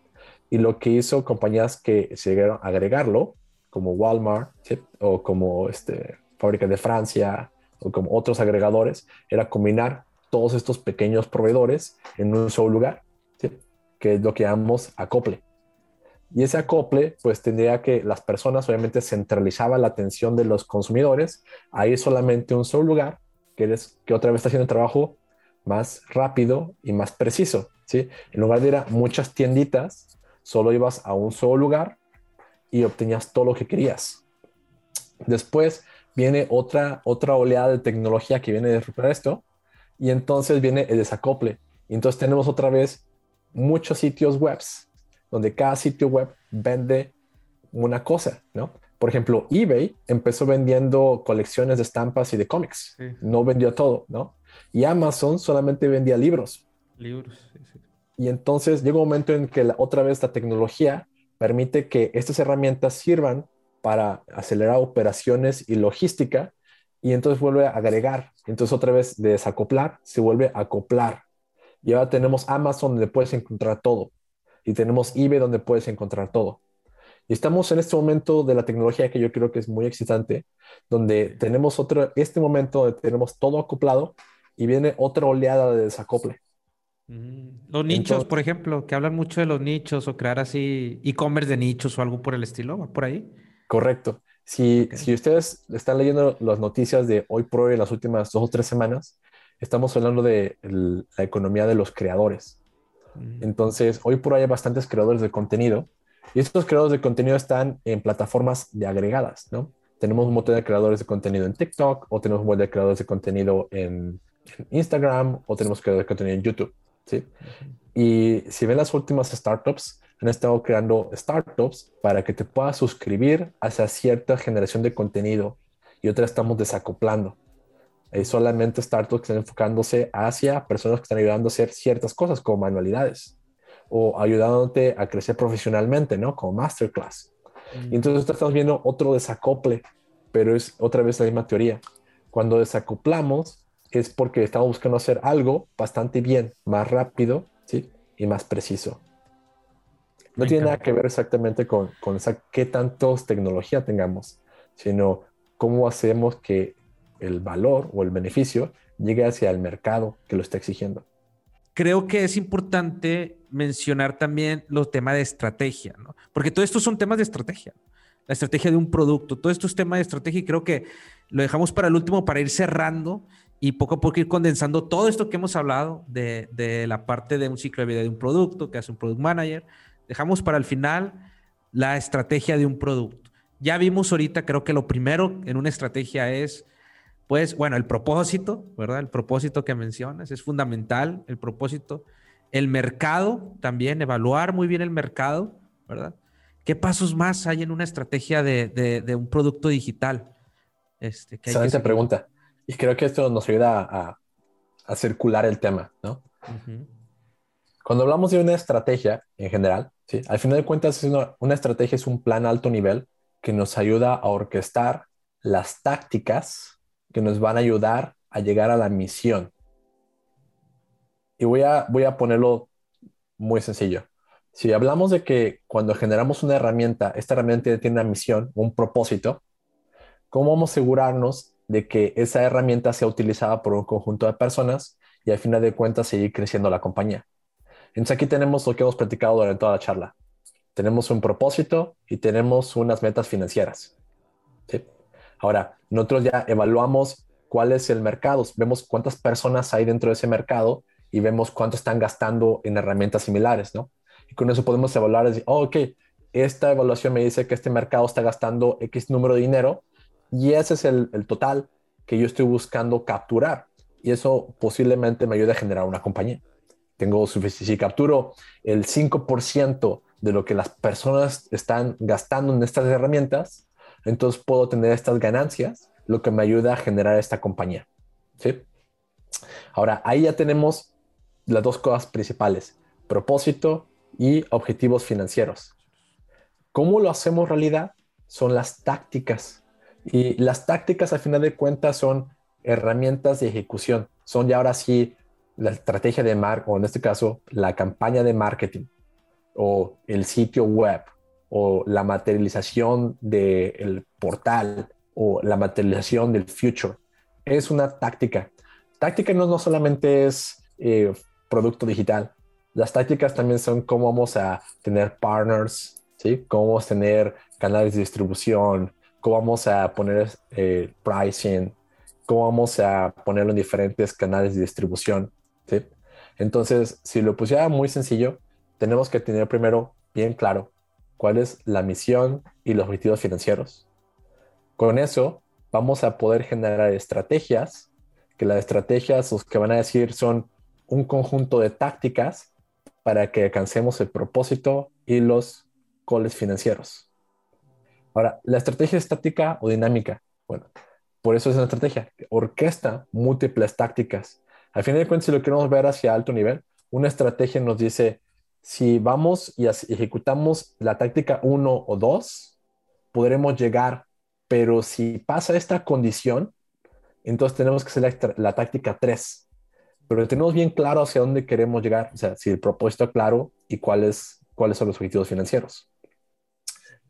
y lo que hizo compañías que llegaron a agregarlo, como Walmart o como este, Fábrica de Francia o como otros agregadores, era combinar todos estos pequeños proveedores en un solo lugar, que es lo que llamamos acople. Y ese acople, pues tendría que las personas obviamente centralizaban la atención de los consumidores a ir solamente un solo lugar que, que otra vez está haciendo trabajo más rápido y más preciso. ¿sí? En lugar de ir a muchas tienditas, solo ibas a un solo lugar y obtenías todo lo que querías. Después viene otra, otra oleada de tecnología que viene de recuperar esto y entonces viene el desacople. Y entonces tenemos otra vez muchos sitios webs donde cada sitio web vende una cosa, ¿no? Por ejemplo, eBay empezó vendiendo colecciones de estampas y de cómics. No vendió todo, ¿no? Y Amazon solamente vendía libros. Libros, sí, sí. Y entonces llega un momento en que otra vez la tecnología permite que estas herramientas sirvan para acelerar operaciones y logística y entonces vuelve a agregar. Entonces otra vez de desacoplar se vuelve a acoplar. Y ahora tenemos Amazon donde puedes encontrar todo. Y tenemos eBay donde puedes encontrar todo. Y estamos en este momento de la tecnología que yo creo que es muy excitante, donde tenemos otro, este momento donde tenemos todo acoplado y viene otra oleada de desacople. Mm, los nichos, por ejemplo, que hablan mucho de los nichos o crear así e-commerce de nichos o algo por el estilo, por ahí? Correcto. Si, si ustedes están leyendo las noticias de hoy por hoy, en las últimas dos o tres semanas, estamos hablando de la economía de los creadores. Entonces, hoy por hoy hay bastantes creadores de contenido y estos creadores de contenido están en plataformas de agregadas, ¿no? Tenemos un montón de creadores de contenido en TikTok, o tenemos un montón de creadores de contenido en, Instagram, o tenemos creadores de contenido en YouTube, ¿sí? Y si ven las últimas startups, han estado creando startups para que te puedas suscribir hacia cierta generación de contenido y otras estamos desacoplando. Hay solamente startups que están enfocándose hacia personas que están ayudando a hacer ciertas cosas como manualidades o ayudándote a crecer profesionalmente, ¿no? Como masterclass. Mm. Y entonces estamos viendo otro desacople, pero es otra vez la misma teoría. Cuando desacoplamos es porque estamos buscando hacer algo bastante bien, más rápido, ¿sí? Y más preciso. No tiene nada que ver exactamente con, con esa, qué tantos tecnología tengamos, sino cómo hacemos que el valor o el beneficio llegue hacia el mercado que lo está exigiendo creo que es importante mencionar también los temas de estrategia. Porque todo esto son temas de estrategia. La estrategia de un producto, todo esto es tema de estrategia y creo que lo dejamos para el último para ir cerrando y poco a poco ir condensando todo esto que hemos hablado de, de la parte de un ciclo de vida de un producto, que hace un product manager. Dejamos para el final la estrategia de un producto. Ya vimos ahorita, creo que lo primero en una estrategia es pues bueno, el propósito, ¿verdad? El propósito que mencionas es fundamental, el propósito. El mercado también, evaluar muy bien el mercado, ¿verdad? ¿Qué pasos más hay en una estrategia de, un producto digital? Este, que Excelente pregunta. Y creo que esto nos ayuda a, a circular el tema, ¿no? Cuando hablamos de una estrategia en general, ¿sí? al final de cuentas, una, una estrategia es un plan alto nivel que nos ayuda a orquestar las tácticas que nos van a ayudar a llegar a la misión. Y voy a, voy a ponerlo muy sencillo. Si hablamos de que cuando generamos una herramienta, esta herramienta tiene una misión, un propósito, ¿Cómo vamos a asegurarnos de que esa herramienta sea utilizada por un conjunto de personas y al final de cuentas seguir creciendo la compañía? Entonces aquí tenemos lo que hemos platicado durante toda la charla. Tenemos un propósito y tenemos unas metas financieras. Ahora, nosotros ya evaluamos cuál es el mercado, vemos cuántas personas hay dentro de ese mercado y vemos cuánto están gastando en herramientas similares, ¿no? Y con eso podemos evaluar decir, oh, ok, esta evaluación me dice que este mercado está gastando X número de dinero y ese es el, el total que yo estoy buscando capturar. Y eso posiblemente me ayude a generar una compañía. Tengo suficiente, si capturo el 5% de lo que las personas están gastando en estas herramientas, entonces puedo tener estas ganancias, lo que me ayuda a generar esta compañía. ¿sí? Ahora, ahí ya tenemos las dos cosas principales, propósito y objetivos financieros. ¿Cómo lo hacemos realidad? Son las tácticas. Y las tácticas, al final de cuentas, son herramientas de ejecución. Son ya ahora sí la estrategia de marketing, o en este caso, la campaña de marketing, o el sitio web, o la materialización del portal, o la materialización del future. Es una táctica. Táctica no, solamente es eh, producto digital. Las tácticas también son cómo vamos a tener partners, ¿sí? Cómo vamos a tener canales de distribución, cómo vamos a poner eh, pricing, cómo vamos a ponerlo en diferentes canales de distribución, ¿sí? Entonces, si lo pusiera muy sencillo, tenemos que tener primero bien claro cuál es la misión y los objetivos financieros. Con eso, vamos a poder generar estrategias, que las estrategias, los que van a decir son un conjunto de tácticas para que alcancemos el propósito y los goles financieros. Ahora, la estrategia es táctica o dinámica. Bueno, por eso es una estrategia. Orquesta múltiples tácticas. Al final de cuentas, si lo queremos ver hacia alto nivel, una estrategia nos dice, si vamos y ejecutamos la táctica 1 o 2, podremos llegar, pero si pasa esta condición, entonces tenemos que hacer la, táctica 3 pero tenemos bien claro hacia dónde queremos llegar, o sea, si el propósito claro y cuáles, cuáles son los objetivos financieros.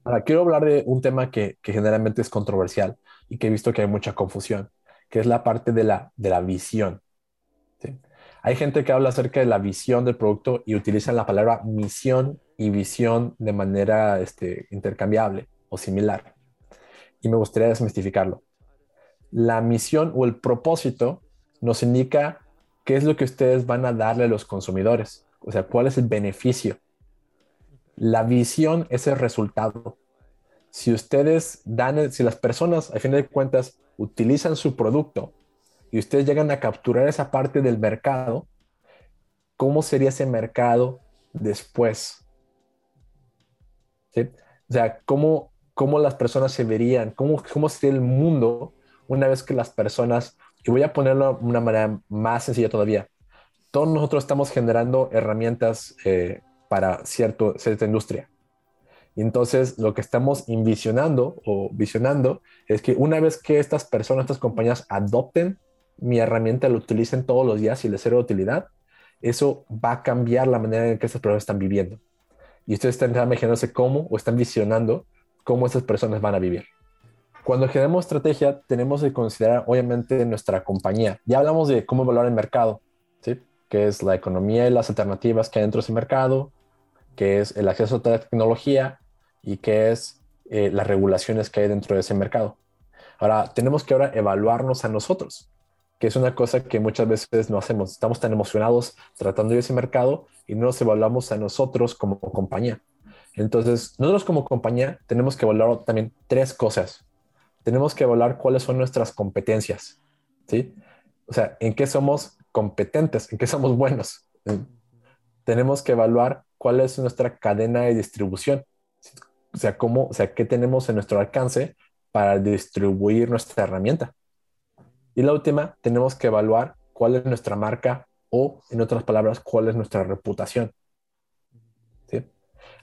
Ahora, quiero hablar de un tema que, que, generalmente es controversial y que he visto que hay mucha confusión, que es la parte de la, de la visión. ¿sí? Hay gente que habla acerca de la visión del producto y utilizan la palabra misión y visión de manera este, intercambiable o similar. Y me gustaría desmistificarlo. La misión o el propósito nos indica ¿qué es lo que ustedes van a darle a los consumidores? O sea, ¿cuál es el beneficio? La visión es el resultado. Si ustedes dan, si las personas, a fin de cuentas, utilizan su producto y ustedes llegan a capturar esa parte del mercado, ¿cómo sería ese mercado después? O sea, ¿cómo, ¿cómo, las personas se verían? ¿Cómo, ¿Cómo sería el mundo una vez que las personas y voy a ponerlo de una manera más sencilla todavía. Todos nosotros estamos generando herramientas eh, para cierto, cierta industria. Y entonces lo que estamos envisionando o visionando es que una vez que estas personas, estas compañías adopten mi herramienta, la utilicen todos los días y les sea de utilidad, eso va a cambiar la manera en que estas personas están viviendo. Y ustedes están imaginándose cómo o están visionando cómo esas personas van a vivir. Cuando generamos estrategia, tenemos que considerar, obviamente, nuestra compañía. Ya hablamos de cómo evaluar el mercado, ¿sí? que es la economía y las alternativas que hay dentro de ese mercado, que es el acceso a la tecnología y que es eh, las regulaciones que hay dentro de ese mercado. Ahora, tenemos que ahora evaluarnos a nosotros, que es una cosa que muchas veces no hacemos. Estamos tan emocionados tratando de ese mercado y no nos evaluamos a nosotros como compañía. Entonces, nosotros como compañía tenemos que evaluar también tres cosas tenemos que evaluar cuáles son nuestras competencias, ¿sí? O sea, en qué somos competentes, en qué somos buenos. Tenemos que evaluar cuál es nuestra cadena de distribución, o sea, cómo, o sea, qué tenemos en nuestro alcance para distribuir nuestra herramienta. Y la última, tenemos que evaluar cuál es nuestra marca o, en otras palabras, cuál es nuestra reputación. ¿Sí?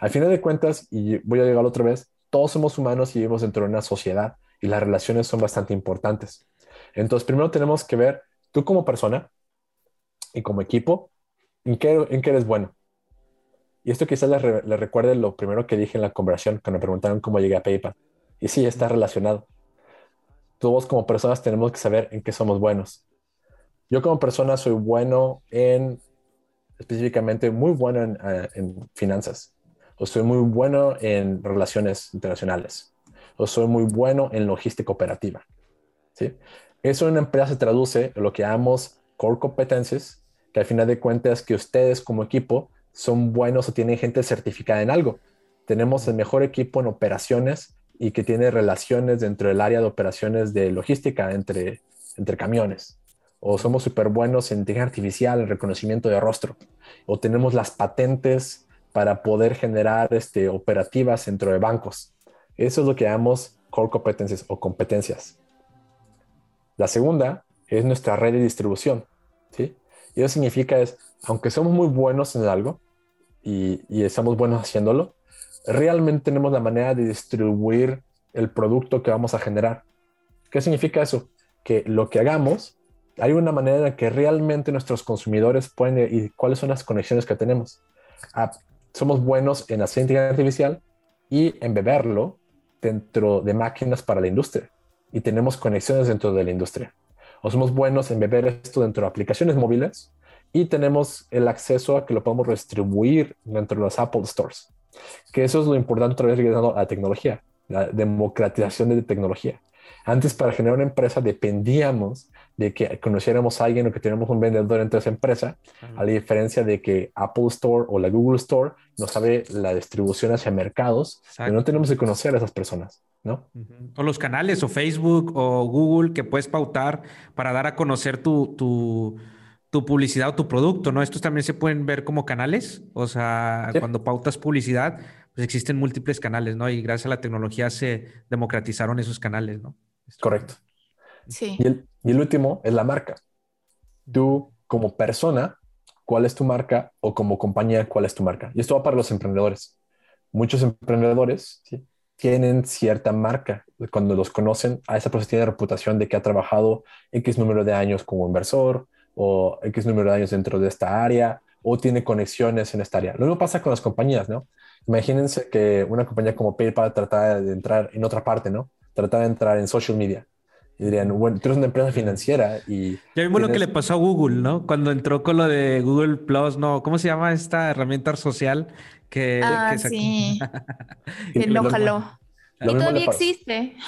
Al final de cuentas, y voy a llegar otra vez, todos somos humanos y vivimos dentro de una sociedad y las relaciones son bastante importantes. Entonces, primero tenemos que ver tú como persona y como equipo, ¿en qué, en qué eres bueno? Y esto quizás le, recuerde lo primero que dije en la conversación cuando me preguntaron cómo llegué a PayPal. Y sí, está relacionado. Todos como personas tenemos que saber en qué somos buenos. Yo como persona soy bueno en, específicamente muy bueno en, eh, en finanzas, o soy muy bueno en relaciones internacionales, o soy muy bueno en logística operativa. ¿sí? Eso en una empresa se traduce en lo que llamamos core competencies, que al final de cuentas que ustedes como equipo son buenos o tienen gente certificada en algo. Tenemos el mejor equipo en operaciones y que tiene relaciones dentro del área de operaciones de logística entre, entre camiones. O somos súper buenos en inteligencia artificial, en reconocimiento de rostro. O tenemos las patentes para poder generar este, operativas dentro de bancos. Eso es lo que llamamos core competencies o competencias. La segunda es nuestra red de distribución. ¿sí? Y eso significa es, aunque somos muy buenos en algo y, y estamos buenos haciéndolo, realmente tenemos la manera de distribuir el producto que vamos a generar. ¿Qué significa eso? Que lo que hagamos, hay una manera en que realmente nuestros consumidores pueden y cuáles son las conexiones que tenemos. Ah, somos buenos en hacer inteligencia artificial y en beberlo dentro de máquinas para la industria y tenemos conexiones dentro de la industria. O somos buenos en beber esto dentro de aplicaciones móviles y tenemos el acceso a que lo podemos distribuir dentro de los Apple Stores. Que eso es lo importante otra vez regresando a la tecnología, la democratización de la tecnología. Antes para generar una empresa dependíamos de que conociéramos a alguien o que tuviéramos un vendedor entre esa empresa, a la diferencia de que Apple Store o la Google Store nos sabe la distribución hacia mercados, pero no tenemos que conocer a esas personas, ¿no? O los canales o Facebook o Google que puedes pautar para dar a conocer tu, tu tu publicidad o tu producto, ¿no? Estos también se pueden ver como canales, o sea, cuando pautas publicidad, pues existen múltiples canales, ¿no? Y gracias a la tecnología se democratizaron esos canales, ¿no? Correcto. Sí. Y el, y el último es la marca. Tú, como persona, ¿cuál es tu marca? O como compañía, ¿cuál es tu marca? Y esto va para los emprendedores. Muchos emprendedores ¿sí? tienen cierta marca. Cuando los conocen, a esa persona tiene reputación de que ha trabajado X número de años como inversor, o X número de años dentro de esta área o tiene conexiones en esta área. Lo mismo pasa con las compañías, ¿no? Imagínense que una compañía como PayPal tratara de entrar en otra parte, ¿no? Tratara de entrar en social media. Y dirían, bueno, tú eres una empresa financiera y... Ya vimos lo que le pasó a Google, ¿no? Cuando entró con lo de Google Plus, ¿no? ¿Cómo se llama esta herramienta social que... Ah, sí. que no jaló. y todavía existe.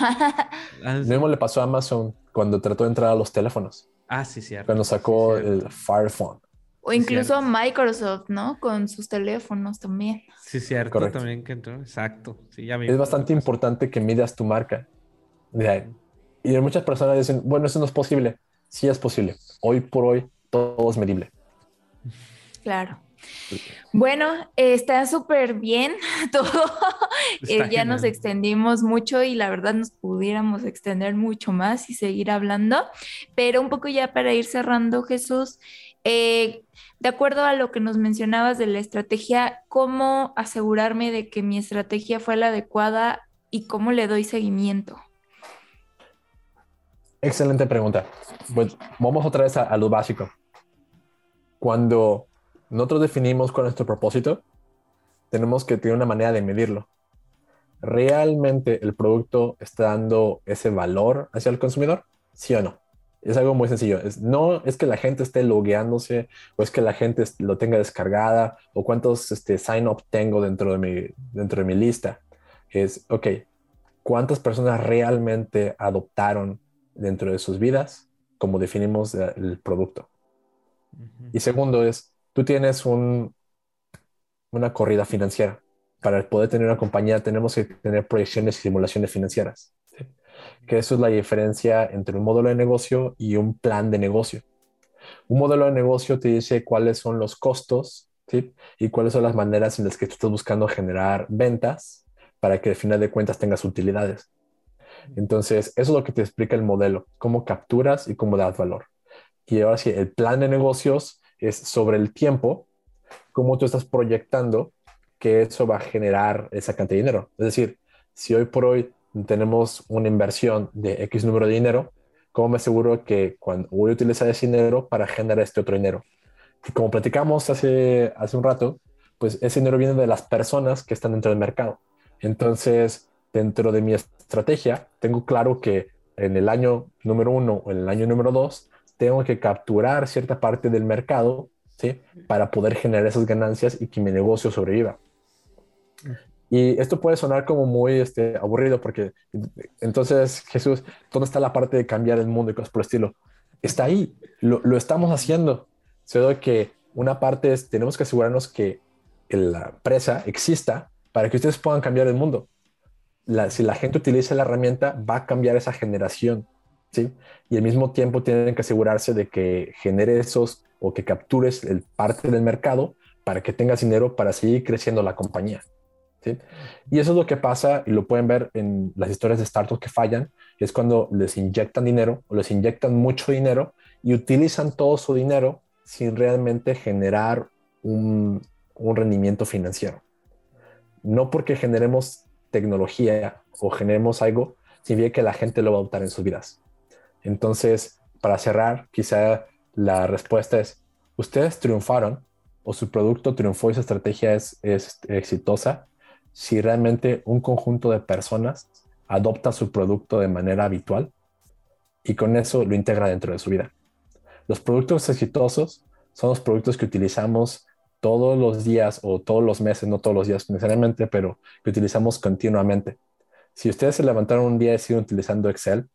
Ah, lo mismo le pasó a Amazon cuando trató de entrar a los teléfonos. Ah, sí, cierto. Cuando sacó el Fire Phone. O incluso Microsoft, ¿no? Con sus teléfonos también. Sí, cierto. Correcto. También que entró. Exacto. Sí, ya es bastante importante que midas tu marca. Y muchas personas dicen, bueno, eso no es posible. Sí es posible. Hoy por hoy todo es medible. Claro. Bueno, está súper bien todo. Eh, ya nos extendimos mucho y la verdad nos pudiéramos extender mucho más y seguir hablando, pero un poco ya para ir cerrando, Jesús, eh, de acuerdo a lo que nos mencionabas de la estrategia, ¿cómo asegurarme de que mi estrategia fue la adecuada y cómo le doy seguimiento? Excelente pregunta. Pues vamos otra vez a, a lo básico. Cuando nosotros definimos cuál es nuestro propósito, tenemos que tener una manera de medirlo. ¿Realmente el producto está dando ese valor hacia el consumidor? ¿Sí o no? Es algo muy sencillo. Es, no es que la gente esté logueándose o es que la gente lo tenga descargada o cuántos este, sign-up tengo dentro de, mi, dentro de mi lista. Es, ok, ¿cuántas personas realmente adoptaron dentro de sus vidas como definimos el producto? Y segundo es, tú tienes un, una corrida financiera. Para poder tener una compañía tenemos que tener proyecciones y simulaciones financieras. Que eso es la diferencia entre un modelo de negocio y un plan de negocio. Un modelo de negocio te dice cuáles son los costos y cuáles son las maneras en las que tú estás buscando generar ventas para que al final de cuentas tengas utilidades. Entonces, eso es lo que te explica el modelo, cómo capturas y cómo das valor. Y ahora sí, el plan de negocios es sobre el tiempo, cómo tú estás proyectando que eso va a generar esa cantidad de dinero. Es decir, si hoy por hoy tenemos una inversión de X número de dinero, ¿cómo me aseguro que cuando voy a utilizar ese dinero para generar este otro dinero? Y como platicamos hace, hace un rato, pues ese dinero viene de las personas que están dentro del mercado. Entonces, dentro de mi estrategia, tengo claro que en el año número uno o en el año número dos, tengo que capturar cierta parte del mercado, ¿sí? Para poder generar esas ganancias y que mi negocio sobreviva. Y esto puede sonar como muy este, aburrido porque entonces, Jesús, ¿dónde está la parte de cambiar el mundo y cosas por el estilo? Está ahí, lo, lo estamos haciendo. Solo que una parte es, tenemos que asegurarnos que la empresa exista para que ustedes puedan cambiar el mundo. si la gente utiliza la herramienta, va a cambiar esa generación, ¿sí? Y al mismo tiempo tienen que asegurarse de que genere esos o que captures el parte del mercado para que tengas dinero para seguir creciendo la compañía. ¿sí? Y eso es lo que pasa y lo pueden ver en las historias de startups que fallan, es cuando les inyectan dinero o les inyectan mucho dinero y utilizan todo su dinero sin realmente generar un, un rendimiento financiero. No porque generemos tecnología o generemos algo, significa que la gente lo va a adoptar en sus vidas. Entonces, para cerrar, quizá la respuesta es, ustedes triunfaron o su producto triunfó y su estrategia es, exitosa si realmente un conjunto de personas adopta su producto de manera habitual y con eso lo integra dentro de su vida. Los productos exitosos son los productos que utilizamos todos los días o todos los meses, no todos los días necesariamente, pero que utilizamos continuamente. Si ustedes se levantaron un día y siguen utilizando Excel,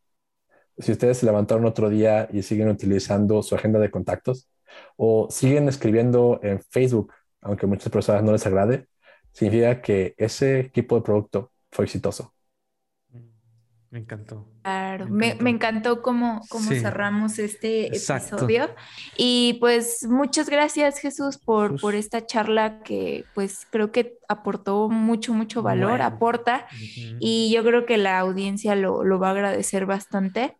si ustedes se levantaron otro día y siguen utilizando su agenda de contactos, o siguen escribiendo en Facebook, aunque a muchas personas no les agrade, significa que ese tipo de producto fue exitoso. Me encantó. Claro, me, encantó, cómo, cerramos este episodio. Y pues muchas gracias Jesús por, por esta charla que pues creo que aportó mucho, mucho valor, aporta. Y yo creo que la audiencia lo, va a agradecer bastante.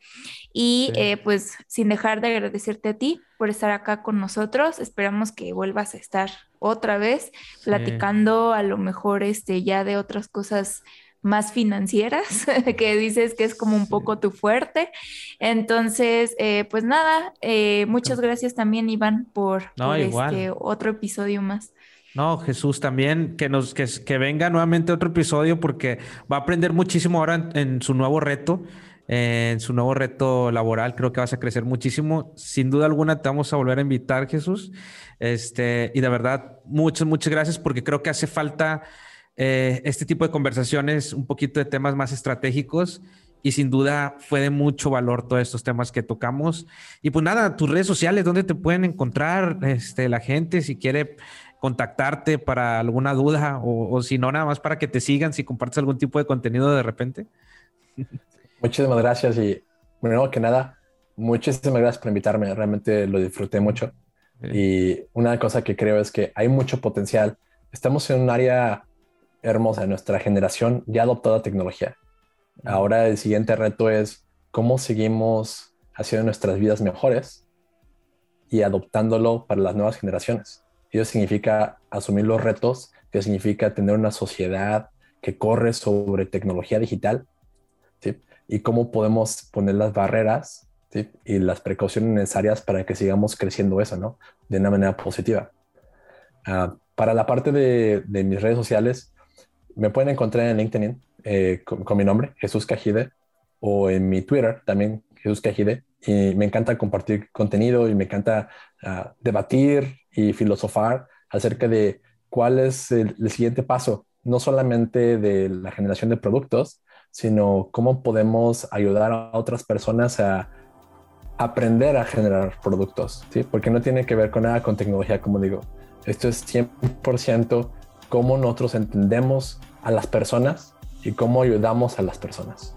Y eh, pues sin dejar de agradecerte a ti por estar acá con nosotros. Esperamos que vuelvas a estar otra vez platicando a lo mejor este, ya de otras cosas más financieras, que dices que es como un poco tu fuerte. Entonces, eh, pues nada, eh, muchas gracias también, Iván, por, este otro episodio más. No, Jesús también, que nos que, que, venga nuevamente otro episodio porque va a aprender muchísimo ahora en, su nuevo reto, en su nuevo reto laboral. Creo que vas a crecer muchísimo. Sin duda alguna te vamos a volver a invitar, Jesús. Este, y de verdad, muchas, muchas gracias porque creo que hace falta eh, este tipo de conversaciones, un poquito de temas más estratégicos y sin duda fue de mucho valor todos estos temas que tocamos. Y pues nada, tus redes sociales, ¿dónde te pueden encontrar este, la gente si quiere contactarte para alguna duda o, si no, nada más para que te sigan si compartes algún tipo de contenido de repente? Muchísimas gracias y bueno, que nada, muchísimas gracias por invitarme, realmente lo disfruté mucho. Y una cosa que creo es que hay mucho potencial. Estamos en un área hermosa. Nuestra generación ya ha adoptado la tecnología. Ahora el siguiente reto es cómo seguimos haciendo nuestras vidas mejores y adoptándolo para las nuevas generaciones. Eso significa asumir los retos, que significa tener una sociedad que corre sobre tecnología digital, y cómo podemos poner las barreras y las precauciones necesarias para que sigamos creciendo eso, ¿no? De una manera positiva. Ah, para la parte de, de, mis redes sociales, me pueden encontrar en LinkedIn eh, con, mi nombre, Jesús Cajide, o en mi Twitter también, Jesús Cajide. Y me encanta compartir contenido y me encanta ah, debatir y filosofar acerca de cuál es el, siguiente paso, no solamente de la generación de productos, sino cómo podemos ayudar a otras personas a aprender a generar productos, ¿sí? Porque no tiene que ver con nada con tecnología, como digo. Esto es 100% cómo nosotros entendemos a las personas y cómo ayudamos a las personas.